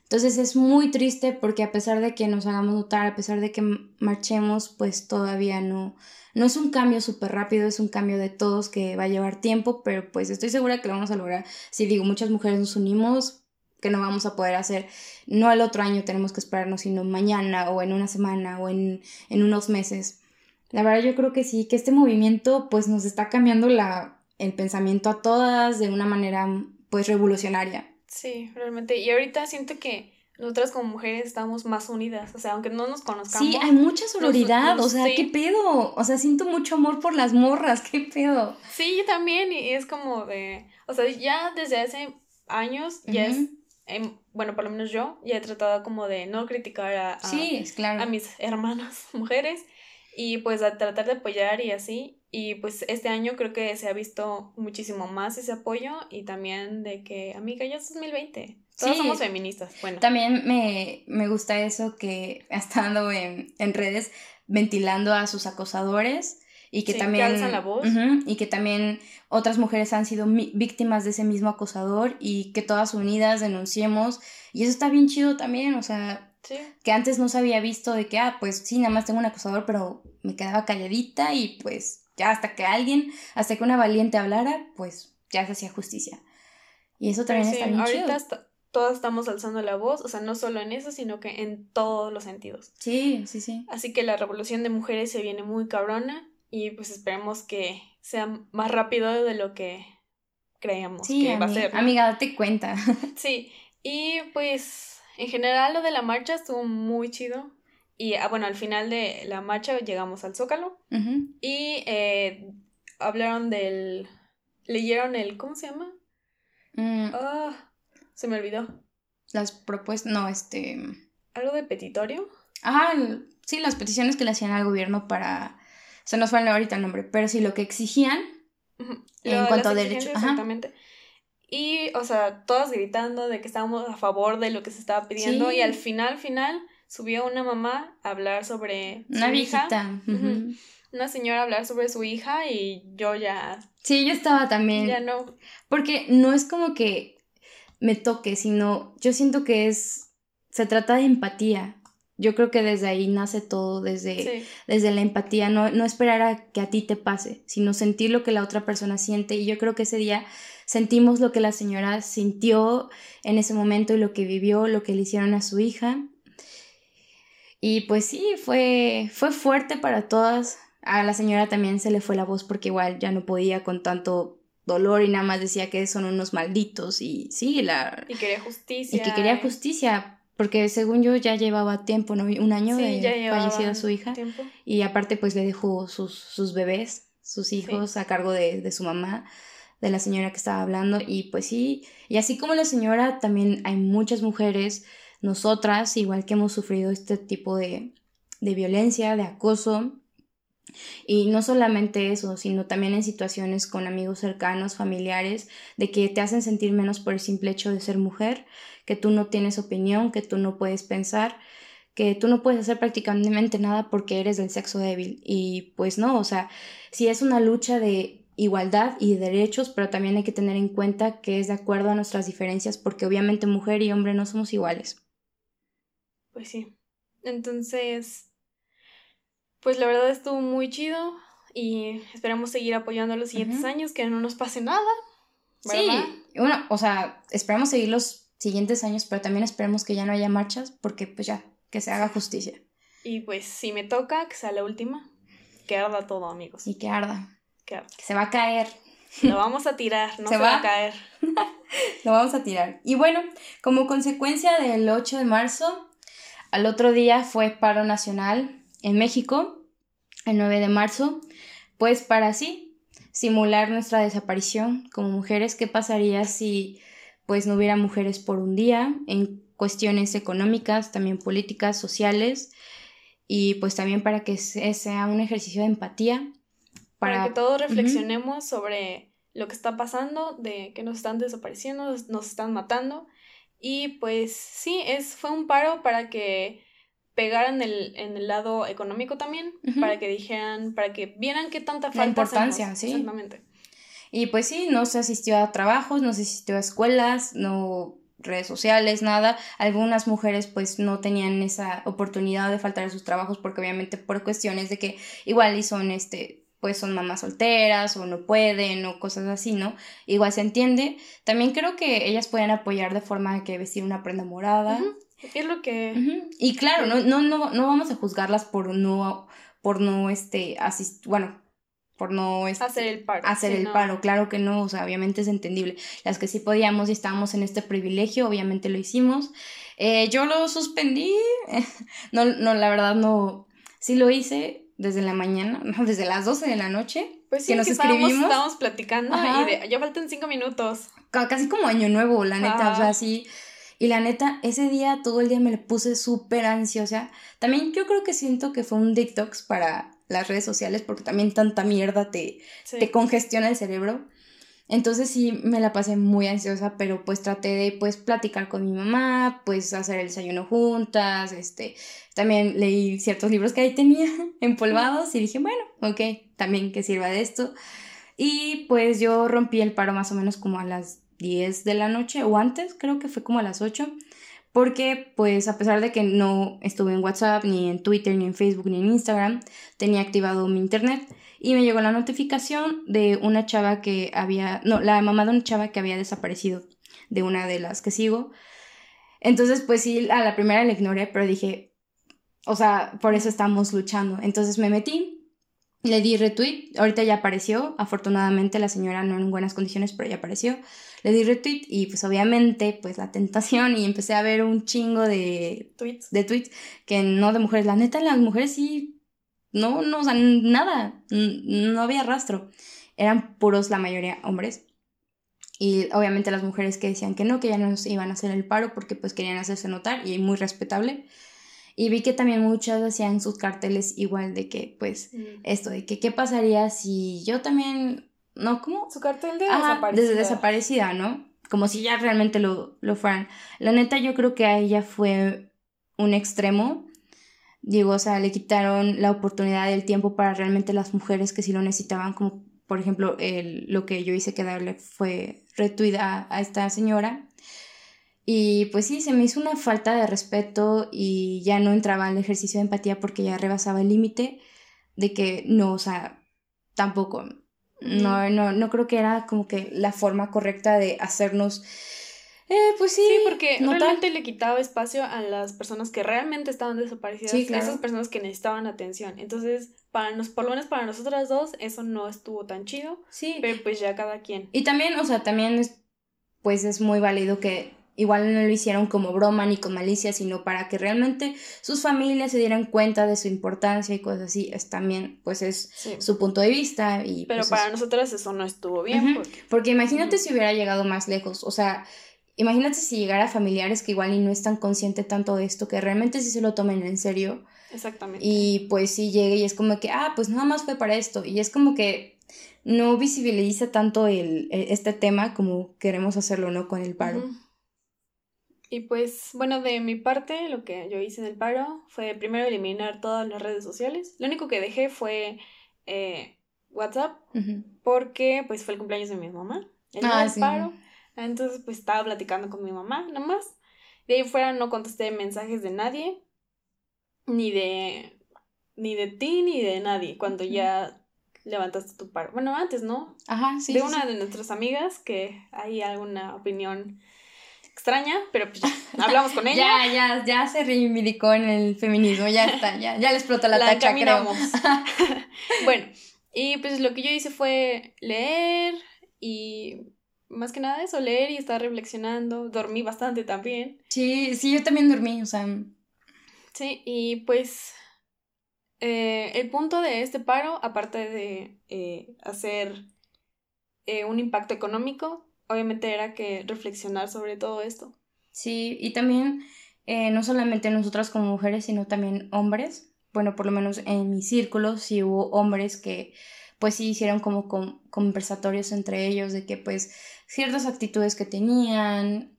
S1: Entonces es muy triste porque a pesar de que nos hagamos notar, a pesar de que marchemos, pues todavía no, no es un cambio súper rápido, es un cambio de todos que va a llevar tiempo, pero pues estoy segura que lo vamos a lograr. Si digo, muchas mujeres nos unimos, que no vamos a poder hacer, no el otro año tenemos que esperarnos, sino mañana o en una semana o en, en unos meses. La verdad yo creo que sí, que este movimiento pues nos está cambiando la, el pensamiento a todas de una manera pues revolucionaria.
S2: Sí, realmente. Y ahorita siento que nosotras como mujeres estamos más unidas, o sea, aunque no nos conozcamos.
S1: Sí, hay mucha sororidad, o sea, ¿qué pedo? O sea, siento mucho amor por las morras, ¿qué pedo?
S2: Sí, yo también, y es como de, o sea, ya desde hace años, ya es, em, bueno, por lo menos yo, ya he tratado como de no criticar a, a,
S1: sí, es claro.
S2: a mis hermanas [laughs] mujeres, y pues a tratar de apoyar y así, y pues este año creo que se ha visto muchísimo más ese apoyo y también de que, amiga, ya es 2020. Todos somos feministas. Bueno.
S1: También me, me gusta eso que ha estado en, en, redes ventilando a sus acosadores y que también
S2: la voz.
S1: y que también otras mujeres han sido víctimas de ese mismo acosador y que todas unidas denunciemos y eso está bien chido también, o sea, que antes no se había visto de que ah, pues sí, nada más tengo un acosador, pero me quedaba calladita y pues ya hasta que alguien, hasta que una valiente hablara, pues ya se hacía justicia. Y eso también está bien
S2: ahorita todas estamos alzando la voz, o sea, no solo en eso, sino que en todos los sentidos.
S1: Sí, sí, sí.
S2: Así que la revolución de mujeres se viene muy cabrona y pues esperemos que sea más rápido de lo que creíamos que va a ser.
S1: Amiga, date cuenta.
S2: sí, y pues en general lo de la marcha estuvo muy chido. Y ah, bueno, al final de la marcha llegamos al Zócalo y eh, hablaron del... leyeron el... ¿Cómo se llama? Mm. Ah, se me olvidó.
S1: Las propuestas, no, este...
S2: ¿Algo de petitorio?
S1: Ajá, sí, las peticiones que le hacían al gobierno para... Se nos fue ahorita el nombre, pero sí lo que exigían en cuanto a derechos.
S2: Exactamente. Y, o sea, todas gritando de que estábamos a favor de lo que se estaba pidiendo y al final, final subió una mamá a hablar sobre
S1: una su viejita.
S2: Una señora a hablar sobre su hija y yo ya.
S1: Sí, yo estaba también.
S2: Ya no.
S1: Porque no es como que me toque, sino yo siento que es. Se trata de empatía. Yo creo que desde ahí nace todo, desde, desde la empatía, no, no esperar a que a ti te pase, sino sentir lo que la otra persona siente. Y yo creo que ese día sentimos lo que la señora sintió en ese momento y lo que vivió, lo que le hicieron a su hija. Y pues sí, fue, fue fuerte para todas. A la señora también se le fue la voz porque igual ya no podía con tanto dolor y nada más decía que son unos malditos y sí, la...
S2: Y quería justicia.
S1: Y que quería justicia, porque según yo ya llevaba tiempo, ¿no? Un año de fallecido su hija. Y aparte pues le dejó sus, sus bebés, sus hijos a cargo de, de su mamá, de la señora que estaba hablando. Y pues sí, y así como la señora, también hay muchas mujeres nosotras, igual que hemos sufrido este tipo de, de violencia, de acoso, y no solamente eso, sino también en situaciones con amigos cercanos, familiares, de que te hacen sentir menos por el simple hecho de ser mujer, que tú no tienes opinión, que tú no puedes pensar, que tú no puedes hacer prácticamente nada porque eres del sexo débil. Y pues no, o sea, si es una lucha de igualdad y derechos, pero también hay que tener en cuenta que es de acuerdo a nuestras diferencias, porque obviamente mujer y hombre no somos iguales.
S2: Pues sí. Entonces, pues la verdad estuvo muy chido y esperamos seguir apoyando los siguientes años, que no nos pase nada.
S1: Sí, bueno, o sea, esperamos seguir los siguientes años, pero también esperemos que ya no haya marchas, porque pues ya, que se haga justicia.
S2: Y pues si me toca, que sea la última, que arda todo, amigos.
S1: Y que arda. Que, arda. que se va a caer.
S2: Lo vamos a tirar, no [laughs] se, va? a caer. [laughs]
S1: Lo vamos a tirar. Y bueno, como consecuencia del 8 de marzo, al otro día fue paro nacional en México, el 9 de marzo, pues para sí, simular nuestra desaparición como mujeres, qué pasaría si pues no hubiera mujeres por un día en cuestiones económicas, también políticas, sociales y pues también para que sea un ejercicio de empatía.
S2: Para, que todos reflexionemos sobre lo que está pasando, de que nos están desapareciendo, nos están matando. Y pues sí, es, fue un paro para que pegaran el, en el lado económico también, para que dijeran, para que vieran qué tanta falta. La importancia, sí.
S1: Exactamente. Y pues sí, no se asistió a trabajos, no se asistió a escuelas, no redes sociales, nada. Algunas mujeres pues no tenían esa oportunidad de faltar a sus trabajos porque obviamente por cuestiones de que igual y son este pues son mamás solteras o no pueden o cosas así, ¿no? Igual se entiende. También creo que ellas pueden apoyar de forma que vestir una prenda morada.
S2: Es lo que...
S1: Y claro, no, no, no, no vamos a juzgarlas por no, por no, este, asistir, bueno, por no
S2: hacer el paro.
S1: Hacer el paro, claro que no, o sea, obviamente es entendible. Las que sí podíamos y estábamos en este privilegio, obviamente lo hicimos. Eh, yo lo suspendí, [laughs] no, no, la verdad no, sí lo hice desde la mañana, [laughs] no, desde las 12 de la noche.
S2: Pues sí, que nos escribimos. Estábamos platicando y de, ya faltan cinco minutos.
S1: Casi como año nuevo, la neta, o sea, sí. Y la neta, ese día, todo el día me le puse súper ansiosa. También yo creo que siento que fue un detox para las redes sociales porque también tanta mierda te, te congestiona el cerebro. Entonces sí me la pasé muy ansiosa, pero pues traté de pues platicar con mi mamá, pues hacer el desayuno juntas, este, también leí ciertos libros que ahí tenía [laughs] empolvados y dije, bueno, ok, también que sirva de esto. Y pues yo rompí el paro más o menos como a las 10 de la noche o antes, creo que fue como a las 8 porque pues a pesar de que no estuve en WhatsApp, ni en Twitter, ni en Facebook, ni en Instagram, tenía activado mi internet y me llegó la notificación de una chava que había, no, la mamá de una chava que había desaparecido, de una de las que sigo. Entonces pues sí, a la primera la ignoré, pero dije, o sea, por eso estamos luchando. Entonces me metí, le di retweet, ahorita ya apareció, afortunadamente la señora no en buenas condiciones, pero ya apareció. Le di retweet y pues obviamente pues la tentación y empecé a ver un chingo de
S2: tweets,
S1: de tweets que no de mujeres. La neta, las mujeres sí, no, no, o sea, nada, no había rastro. Eran puros la mayoría hombres. Y obviamente las mujeres que decían que no, que ya no iban a hacer el paro porque pues querían hacerse notar y muy respetable. Y vi que también muchas hacían sus carteles igual de que, pues, mm. esto, de que qué pasaría si yo también, ¿no? ¿Cómo?
S2: Su cartel de desaparecida.
S1: De desaparecida, ¿no? Como si ya realmente lo, lo fueran. La neta, yo creo que a ella fue un extremo. Digo, o sea, le quitaron la oportunidad del tiempo para realmente las mujeres que sí lo necesitaban, como por ejemplo el, lo que yo hice que darle fue retweet a esta señora y pues sí, se me hizo una falta de respeto y ya no entraba al ejercicio de empatía porque ya rebasaba el límite de que no, o sea, tampoco. No, no, no creo que era como que la forma correcta de hacernos. Eh, pues sí.
S2: Sí, porque realmente le quitaba espacio a las personas que realmente estaban desaparecidas, a esas personas que necesitaban atención. Entonces, para nos, por lo menos para nosotras dos, eso no estuvo tan chido. Sí. Pero pues ya cada quien.
S1: Y también, o sea, también es, pues es muy válido que igual no lo hicieron como broma ni con malicia, sino para que realmente sus familias se dieran cuenta de su importancia y cosas así. Es también, pues es su punto de vista. Y,
S2: Pero
S1: pues,
S2: para nosotras eso no estuvo bien.
S1: porque... imagínate si hubiera llegado más lejos, o sea, imagínate si llegara a familiares que igual y no están conscientes tanto de esto, que realmente sí se lo tomen en serio.
S2: Exactamente.
S1: Y pues sí llegue y es como que, ah, pues nada más fue para esto. Y es como que no visibiliza tanto el, e, este tema como queremos hacerlo, ¿no? Con el paro.
S2: Y pues, bueno, de mi parte, lo que yo hice en el paro fue primero eliminar todas las redes sociales. Lo único que dejé fue eh, WhatsApp, porque pues fue el cumpleaños de mi mamá. El ah, paro. Entonces, pues estaba platicando con mi mamá, nada más. De ahí fuera no contesté mensajes de nadie, ni de ni de ti ni de nadie, cuando ya levantaste tu paro. Bueno, antes, ¿no?
S1: Ajá, sí.
S2: De una de nuestras amigas que hay alguna opinión extraña, pero pues ya, hablamos con [laughs] ella.
S1: ya, ya, ya se reivindicó en el feminismo, ya está, ya, ya le explotó la, la tacha, [laughs]
S2: bueno, y pues lo que yo hice fue leer y más que nada eso, leer y estar reflexionando. Dormí bastante también.
S1: Sí, sí, yo también dormí, o sea.
S2: Sí, y pues eh, el punto de este paro, aparte de eh, hacer eh, un impacto económico, obviamente era que reflexionar sobre todo esto.
S1: Sí, y también eh, no solamente nosotras como mujeres, sino también hombres. Bueno, por lo menos en mi círculo sí hubo hombres que pues sí hicieron como conversatorios entre ellos de que pues ciertas actitudes que tenían,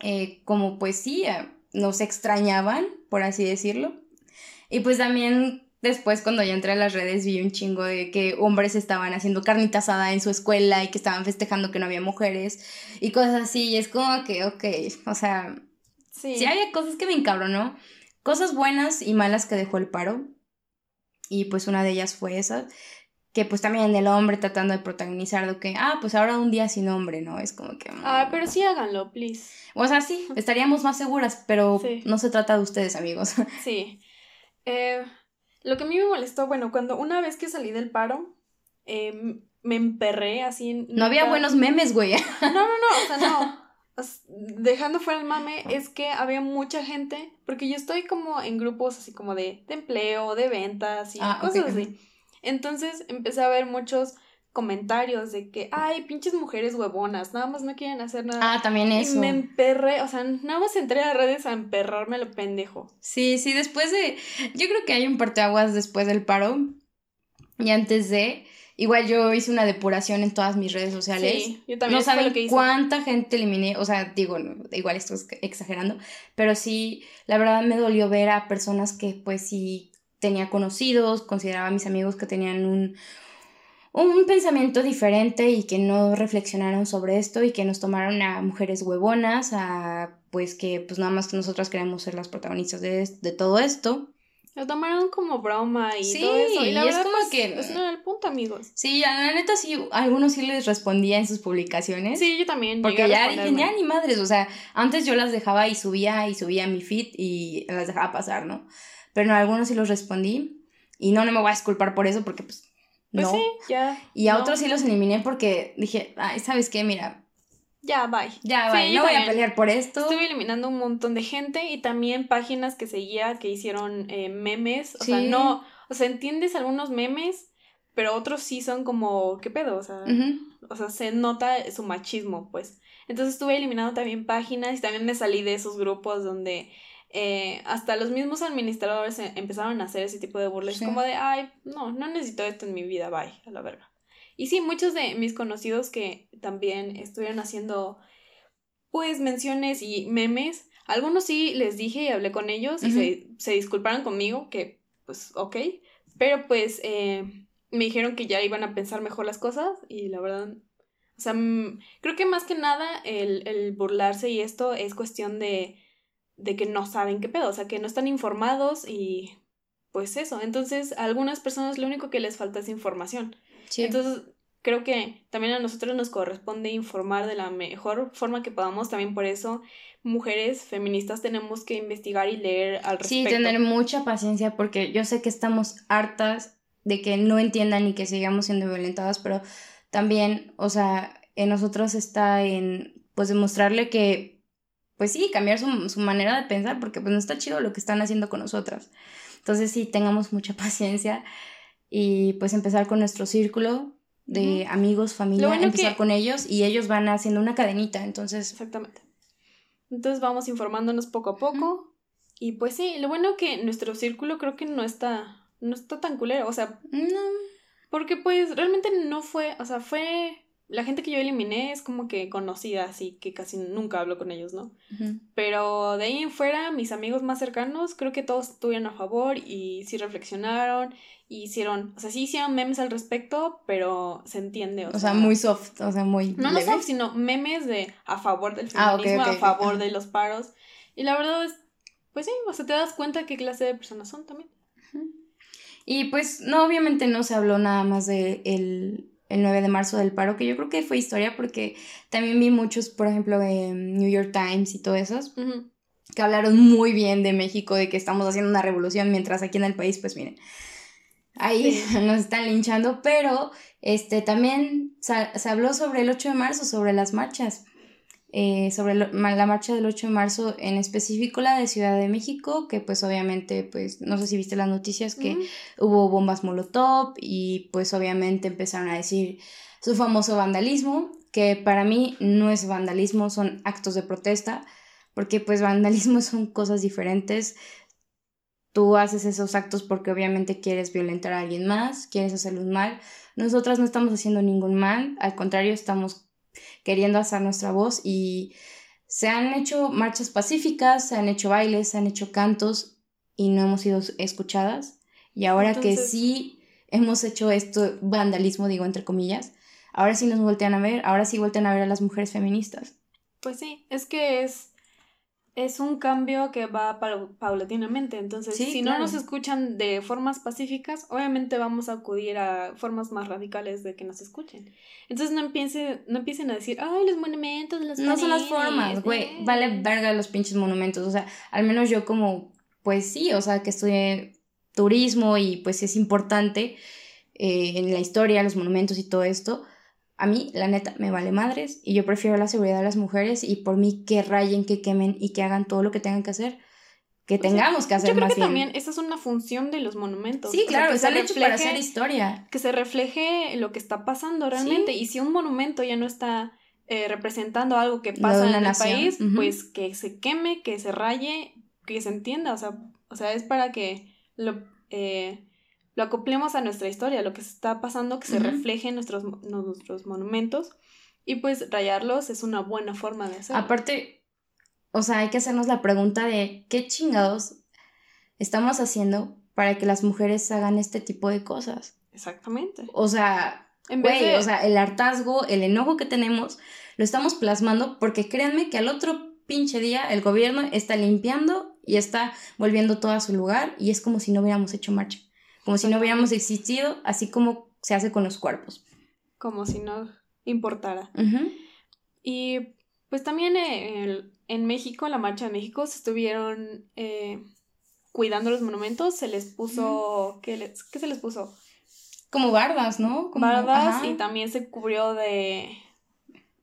S1: eh, como pues sí, nos extrañaban, por así decirlo. Y pues también después cuando ya entré a las redes vi un chingo de que hombres estaban haciendo carnita asada en su escuela y que estaban festejando que no había mujeres y cosas así. Y es como que, ok, o sea, sí, sí había cosas que me encabronó. Cosas buenas y malas que dejó el paro. Y pues una de ellas fue esa que pues también el hombre tratando de protagonizar de que, ah, pues ahora un día sin hombre, ¿no? Es como que...
S2: Ah, pero sí háganlo, please.
S1: O sea, sí, [laughs] estaríamos más seguras, pero no se trata de ustedes, amigos. [laughs]
S2: Sí. Eh, lo que a mí me molestó, bueno, cuando una vez que salí del paro, eh, me emperré así en...
S1: No había buenos memes, güey. [laughs]
S2: No, no, no, o sea, no. Dejando fuera el mame, es que había mucha gente, porque yo estoy como en grupos así como de, de empleo, de ventas y ah, cosas así. Entonces empecé a ver muchos comentarios de que, ay, pinches mujeres huevonas, nada más no quieren hacer nada.
S1: Ah, también eso.
S2: Y me emperré, o sea, nada más entré a redes a emperrarme lo pendejo.
S1: Sí, sí, después de, yo creo que hay un parteaguas después del paro y antes de, igual yo hice una depuración en todas mis redes sociales. Sí, yo también. No saben cuánta gente eliminé, o sea, digo, igual estoy exagerando, pero sí, la verdad me dolió ver a personas que pues sí tenía conocidos, consideraba a mis amigos que tenían un, un pensamiento diferente y que no reflexionaron sobre esto y que nos tomaron a mujeres huevonas, a pues que pues nada más que nosotras queremos ser las protagonistas de, de todo esto.
S2: Lo tomaron como broma y todo eso. Y, la es como pues, que. Es no el punto, amigos.
S1: Sí, la neta sí, algunos sí les respondía en sus publicaciones.
S2: Sí, yo también.
S1: Porque ya dije, ya ni madres. O sea, antes yo las dejaba y subía y subía mi feed y las dejaba pasar, ¿no? Pero a algunos sí los respondí. Y no, no me voy a disculpar por eso porque pues, pues no. sí, ya. Y a otros sí los eliminé porque dije, ay, ¿sabes qué? Mira.
S2: Ya, bye.
S1: Ya, bye. no voy a pelear por esto.
S2: Estuve eliminando un montón de gente y también páginas que seguía que hicieron eh, memes. O sea, no, o sea, entiendes algunos memes, pero otros sí son como, ¿qué pedo? O sea, o sea, se nota su machismo, pues. Entonces estuve eliminando también páginas y también me salí de esos grupos donde eh, hasta los mismos administradores e, empezaron a hacer ese tipo de burlas, como de, ay, no, no necesito esto en mi vida, bye, a la verga. Y sí, muchos de mis conocidos que también estuvieron haciendo, pues, menciones y memes, algunos sí les dije y hablé con ellos y se, se, disculparon conmigo, que, pues, ok, pero pues eh, me dijeron que ya iban a pensar mejor las cosas y la verdad, o sea, creo que más que nada el, el burlarse y esto es cuestión de de que no saben qué pedo, o sea, que no están informados y pues eso. Entonces, a algunas personas lo único que les falta es información. Entonces, creo que también a nosotros nos corresponde informar de la mejor forma que podamos. También por eso, mujeres feministas tenemos que investigar y leer al respecto.
S1: Sí, tener mucha paciencia porque yo sé que estamos hartas de que no entiendan y que sigamos siendo violentadas, pero también, o sea, en nosotros está en, pues, demostrarle que pues sí, cambiar su, manera de pensar, porque pues no está chido lo que están haciendo con nosotras. Entonces sí, tengamos mucha [laughs] paciencia y pues empezar con nuestro círculo de amigos, familia, empezar con ellos y ellos van haciendo una cadenita, entonces...
S2: Exactamente. Entonces vamos informándonos poco a poco y pues sí, lo bueno que nuestro círculo creo que no está, no está tan culero, o sea... No. Porque pues realmente no fue, o sea, fue la gente que yo eliminé es como que conocida, así que casi nunca hablo con ellos, ¿no? Pero de ahí en fuera, mis amigos más cercanos, creo que todos estuvieron a favor y sí reflexionaron, y hicieron, o sea, sí hicieron memes al respecto, pero se entiende.
S1: O, sea, muy soft, o sea, muy...
S2: No, no soft, sino memes de a favor del ah, feminismo, a favor de los paros. Y la verdad es, pues sí, o sea, te das cuenta qué clase de personas son también.
S1: Y pues, no, obviamente no se habló nada más de el el 9 de marzo del paro, que yo creo que fue historia porque también vi muchos, por ejemplo, en New York Times y todo eso, que hablaron muy bien de México, de que estamos haciendo una revolución, mientras aquí en el país, pues miren, ahí [laughs] nos están linchando, pero este, también se, habló sobre el 8 de marzo, sobre las marchas. Eh, sobre la marcha del 8 de marzo, en específico la de Ciudad de México, que pues obviamente, pues no sé si viste las noticias, que hubo bombas Molotov y pues obviamente empezaron a decir su famoso vandalismo, que para mí no es vandalismo, son actos de protesta, porque pues vandalismo [laughs] son cosas diferentes. Tú haces esos actos porque obviamente quieres violentar a alguien más, quieres hacerle un mal. Nosotras no estamos haciendo ningún mal, al contrario, estamos queriendo hacer nuestra voz y se han hecho marchas pacíficas, se han hecho bailes, se han hecho cantos y no hemos sido escuchadas. Y ahora que sí hemos hecho esto, vandalismo, digo entre comillas, ahora sí nos voltean a ver, ahora sí voltean a ver a las mujeres feministas.
S2: Pues sí, es que es es un cambio que va paulatinamente. Entonces, si no nos escuchan de formas pacíficas, obviamente vamos a acudir a formas más radicales de que nos escuchen. Entonces, no empiecen, no empiecen a decir, ay, los monumentos, las
S1: No son las formas, güey. Vale verga los pinches monumentos. O sea, al menos yo como, pues sí, o sea, que estudié turismo y pues es importante eh, en la historia, los monumentos y todo esto a mí, la neta, me vale madres y yo prefiero la seguridad de las mujeres y por mí que rayen, que quemen y que hagan todo lo que tengan que hacer, que tengamos que hacer
S2: Yo creo que también esa es una función de los monumentos.
S1: Sí, claro, es el hecho para hacer historia.
S2: Que se refleje lo que está pasando realmente y si un monumento ya no está eh, representando algo que pasa en el país, pues que se queme, que se raye, que se entienda, o sea, o sea es para que lo... Eh, lo acoplemos a nuestra historia, lo que está pasando, que se refleje en nuestros, nuestros monumentos. Y pues rayarlos es una buena forma de hacerlo.
S1: Aparte, o sea, hay que hacernos la pregunta de qué chingados estamos haciendo para que las mujeres hagan este tipo de cosas.
S2: Exactamente.
S1: O sea, güey, o sea, el hartazgo, el enojo que tenemos, lo estamos plasmando porque créanme que al otro pinche día el gobierno está limpiando y está volviendo todo a su lugar y es como si no hubiéramos hecho marcha como si no hubiéramos existido, así como se hace con los cuerpos.
S2: Como si no importara. Y pues también eh, en México, en la Marcha de México, se estuvieron eh, cuidando los monumentos, se les puso, ¿qué, se les puso?
S1: Como bardas, ¿no? Como,
S2: bardas y también se cubrió de,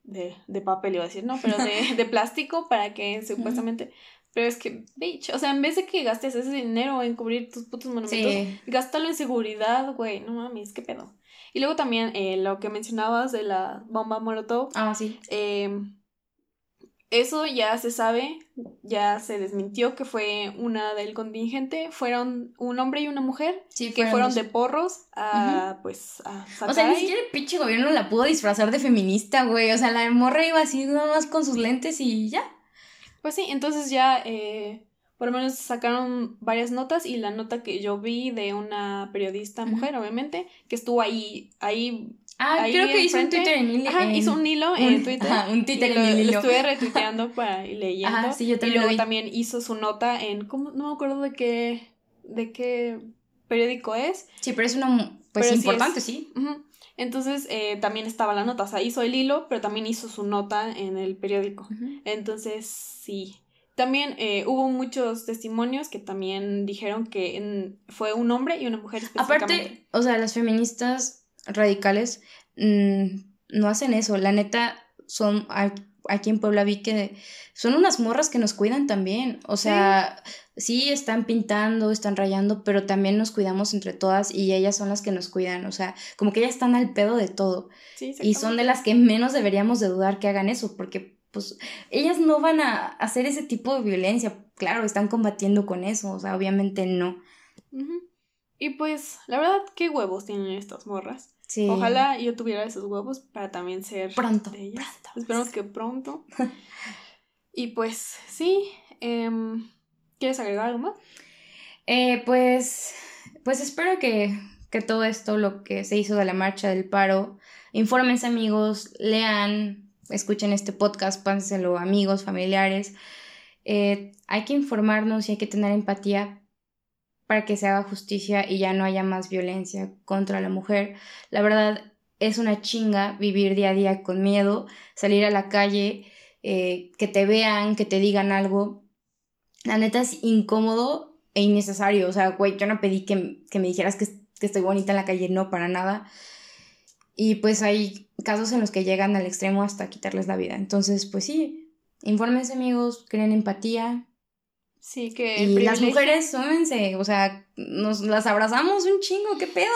S2: de, de papel, iba a decir, no, pero de, [laughs] de plástico para que supuestamente pero es que, bitch, o sea, en vez de que gastes ese dinero en cubrir tus putos monumentos, gástalo en seguridad, güey, no mames, qué pedo. Y luego también eh, lo que mencionabas de la bomba Molotov.
S1: Ah, sí.
S2: Eh, eso ya se sabe, ya se desmintió que fue una del contingente, fueron un hombre y una mujer sí, que fueron de porros a, pues, a
S1: O sea, ni siquiera el pinche gobierno la pudo disfrazar de feminista, güey, o sea, la morra iba así nada más con sus lentes y ya.
S2: Pues sí, entonces ya eh, por lo menos sacaron varias notas y la nota que yo vi de una periodista mujer, obviamente, que estuvo ahí, ahí
S1: Ah, creo que hizo un Twitter en hilo.
S2: Ajá, hizo un hilo en Twitter. Ajá, un Twitter en hilo. Lo estuve retuiteando para y leyendo. Ajá, sí, yo también y luego también hizo su nota en, ¿cómo? no me acuerdo de qué, de qué periódico es.
S1: Sí, pero es uno, pues importante, sí.
S2: Entonces eh, también estaba la nota, o sea, hizo el hilo, pero también hizo su nota en el periódico. Entonces, sí. También eh, hubo muchos testimonios que también dijeron que fue un hombre y una mujer
S1: Aparte, o sea, las feministas radicales mm, no hacen eso. La neta, son aquí en Puebla vi que son unas morras que nos cuidan también. O sea, sí. están pintando, están rayando, pero también nos cuidamos entre todas y ellas son las que nos cuidan. O sea, como que ellas están al pedo de todo. y son de las que menos deberíamos de dudar que hagan eso, porque pues ellas no van a hacer ese tipo de violencia. Claro, están combatiendo con eso, o sea, obviamente no.
S2: Y pues, la verdad, qué huevos tienen estas morras. Ojalá yo tuviera esos huevos para también ser
S1: pronto.
S2: De ellas. Esperemos que pronto. [laughs] y pues sí, em, ¿quieres agregar algo más?
S1: Eh, pues, pues espero que, que todo esto, lo que se hizo de la marcha del paro, infórmense amigos, lean, escuchen este podcast, pásenselo amigos, familiares. Eh, hay que informarnos y hay que tener empatía para que se haga justicia y ya no haya más violencia contra la mujer. La verdad es una chinga vivir día a día con miedo, salir a la calle, eh, que te vean, que te digan algo. La neta es incómodo e innecesario. O sea, güey, yo no pedí que, me dijeras que, que estoy bonita en la calle, no, para nada. Y pues hay casos en los que llegan al extremo hasta quitarles la vida. Entonces, pues sí, infórmense amigos, creen empatía.
S2: Sí, que...
S1: Y las mujeres, súmense, o sea, nos las abrazamos un chingo, ¿qué pedo?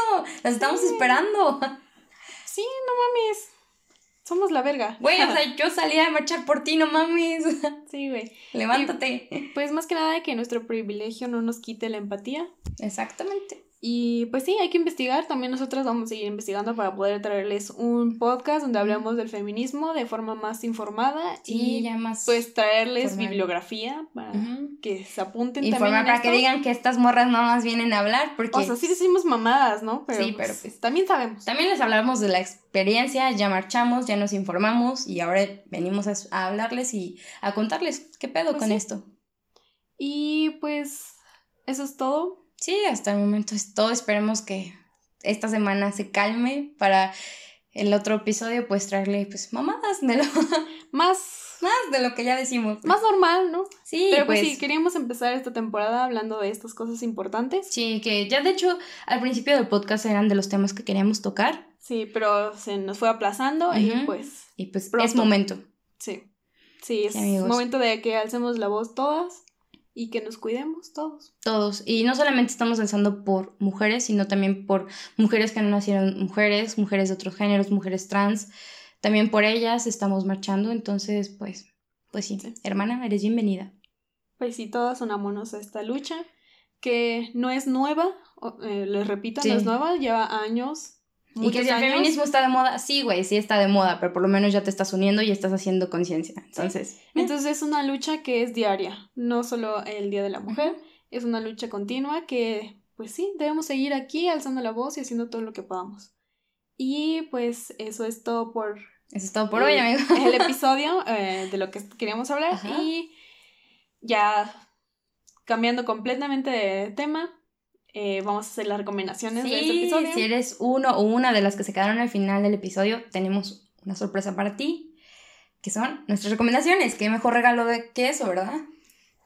S1: Las estamos esperando. [laughs]
S2: Sí, no mames. Somos la verga.
S1: Güey, o sea, [laughs] yo salía a marchar por ti, no mames. [laughs]
S2: Sí, güey.
S1: Levántate.
S2: pues más que nada que nuestro privilegio no nos quite la empatía.
S1: Exactamente.
S2: Y pues sí, hay que investigar. También nosotros vamos a seguir investigando para poder traerles un podcast donde hablamos del feminismo de forma más informada y
S1: ya más
S2: pues traerles bibliografía para que se apunten
S1: Informar
S2: también.
S1: para que digan que estas morras no más vienen a hablar. Porque...
S2: O sea, sí decimos mamadas, ¿no? Pero sí, pero pues, pues, también sabemos.
S1: También les hablamos de la experiencia, ya marchamos, ya nos informamos y ahora venimos a, hablarles y a contarles qué pedo pues con esto.
S2: Y pues eso es todo
S1: Sí, hasta el momento es todo. Esperemos que esta semana se calme para el otro episodio, pues traerle pues mamadas de lo [laughs] más más de lo que ya decimos.
S2: Más normal, ¿no?
S1: Sí,
S2: pero pues, pues sí, queríamos empezar esta temporada hablando de estas cosas importantes.
S1: Sí, que ya de hecho al principio del podcast eran de los temas que queríamos tocar.
S2: Sí, pero se nos fue aplazando y pues
S1: y pues es momento.
S2: Sí. Sí, es momento de que alcemos la voz todas y que nos cuidemos todos.
S1: Todos. Y no solamente estamos alzando por mujeres, sino también por mujeres que no nacieron mujeres, mujeres de otros géneros, mujeres trans. También por ellas estamos marchando. Entonces, pues, pues sí, hermana, eres bienvenida.
S2: Pues sí, todas unámonos a esta lucha, que no es nueva, eh, les repito, no es nueva, lleva años
S1: y que si el feminismo está de moda, sí, güey, sí está de moda, pero por lo menos ya te estás uniendo y estás haciendo conciencia. Entonces.
S2: Eh. Entonces es una lucha que es diaria, no solo el Día de la Mujer, es una lucha continua que, pues sí, debemos seguir aquí alzando la voz y haciendo todo lo que podamos. Y pues eso es todo por.
S1: Eso es todo por hoy, amigo. [laughs]
S2: El episodio eh, de lo que queríamos hablar. Y ya cambiando completamente de tema, eh, vamos a hacer las recomendaciones de este episodio.
S1: Si eres uno o una de las que se quedaron al final del episodio, tenemos una sorpresa para ti, que son nuestras recomendaciones. Qué mejor regalo de que eso, ¿verdad?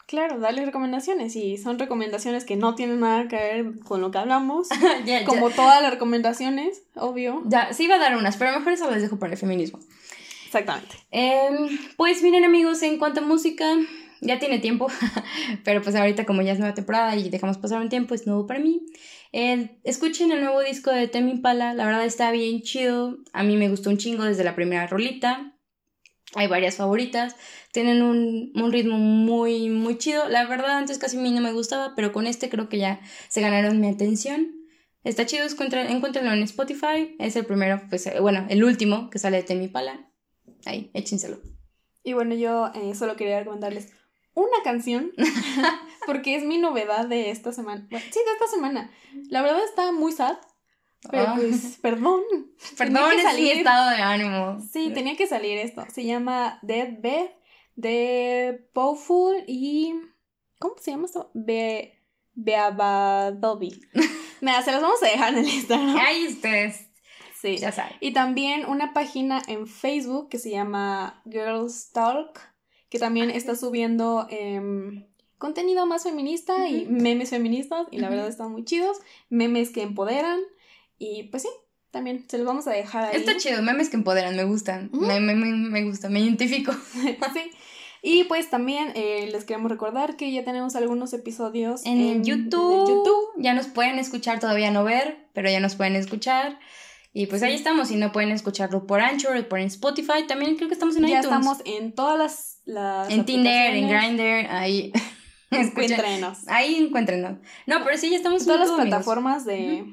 S2: Claro, darles recomendaciones y son recomendaciones que no tienen nada que ver con lo que hablamos, [laughs] como todas las recomendaciones, obvio.
S1: Ya, sí iba a dar unas, pero mejor eso les dejo para el feminismo.
S2: Exactamente.
S1: Em, pues miren amigos, en cuanto a música, ya tiene tiempo, [laughs] pero pues ahorita como ya es nueva temporada y dejamos pasar un tiempo, es nuevo para mí. escuchen el nuevo disco de Temi Impala, la verdad está bien chido, a mí me gustó un chingo desde la primera rolita, hay varias favoritas, tienen un, ritmo muy, muy chido, la verdad antes casi a mí no me gustaba, pero con este creo que ya se ganaron mi atención. Está chido, encuéntrenlo en Spotify, es el primero, pues eh, bueno, el último que sale de Temi Impala, ahí, échenselo.
S2: Y bueno, yo eh, solo quería recomendarles una canción, [laughs] porque es mi novedad de esta semana. sí, de esta semana. La verdad está muy sad. Pero ah. pues, [laughs] perdón.
S1: Perdón, es mi estado de ánimo.
S2: Sí, tenía que salir esto. Se llama Dead Bed de Powerful y. ¿Cómo se llama esto? Be. Beabadobi. [laughs] Mira, se los vamos a dejar en el Instagram.
S1: Ahí ustedes.
S2: Sí. Ya saben. Y también una página en Facebook que se llama Girls Talk que también está subiendo em, contenido más feminista y memes feministas y la verdad están muy chidos, memes que empoderan y pues sí, también se los vamos a dejar ahí.
S1: Está chido, memes que empoderan, me gustan, me, me, me, gusta, me identifico. [laughs]
S2: sí. Y pues también eh, les queremos recordar que ya tenemos algunos episodios
S1: en, YouTube. YouTube. Ya nos pueden escuchar, todavía no ver, pero ya nos pueden escuchar. Y pues ahí estamos, y no pueden escucharlo por Anchor, por Spotify, también creo que estamos en
S2: ya estamos en todas las,
S1: En Tinder, en Grindr, ahí... [laughs]
S2: Encuéntrenos.
S1: Ahí encuéntrenos. No, pero sí, ya estamos
S2: en todas las plataformas de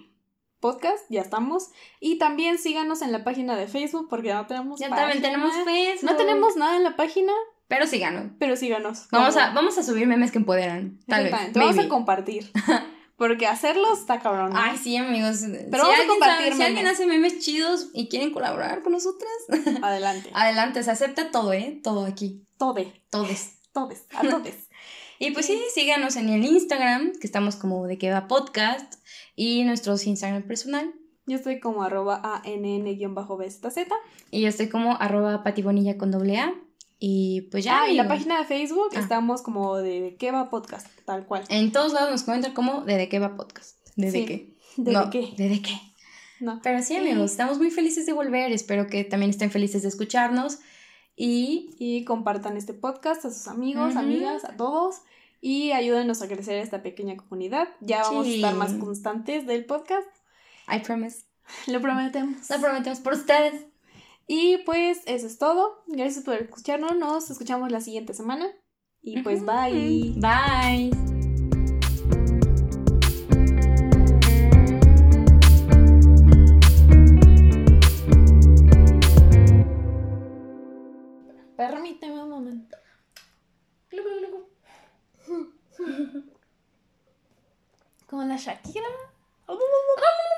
S2: podcast, ya estamos. Y también síganos en la página de Facebook, porque ya no tenemos
S1: Ya también tenemos Facebook.
S2: No tenemos nada en la página.
S1: Pero síganos.
S2: Pero síganos.
S1: Vamos a, vamos a subir memes que empoderan. Tal vez.
S2: Vamos a compartir. [laughs] Porque hacerlo está cabrón.
S1: Ay, sí, amigos. Pero si alguien compartir Si alguien hace memes chidos y quieren colaborar con nosotras, [laughs]
S2: adelante.
S1: adelante, se acepta todo, ¿eh? Todo aquí.
S2: Tode.
S1: Todes.
S2: Todes. A [laughs] todes.
S1: y pues sí, síganos en el Instagram, que estamos como de que va podcast, y nuestros Instagram personal.
S2: Yo estoy como arroba ann-bzz.
S1: Y yo estoy como arroba patibonilla con doble A. Y pues ya.
S2: Ah, y la página de Facebook ah. estamos como de, de qué va podcast, tal cual.
S1: En todos lados nos comentan como de de qué va podcast. ¿De, qué? [laughs]
S2: ¿De,
S1: de
S2: qué?
S1: ¿De de qué? No. Pero sí, amigos, estamos muy felices de volver. Espero que también estén felices de escucharnos. Y,
S2: y compartan este podcast a sus amigos, amigas, a todos. Y ayúdenos a crecer esta pequeña comunidad. Ya vamos a estar más constantes del podcast.
S1: I promise. [laughs]
S2: Lo prometemos.
S1: Lo prometemos por ustedes.
S2: Y pues eso es todo. Gracias por escucharnos. Nos escuchamos la siguiente semana. Y pues bye.
S1: Bye.
S2: Permíteme un momento. [laughs] Como la Shakira. [laughs]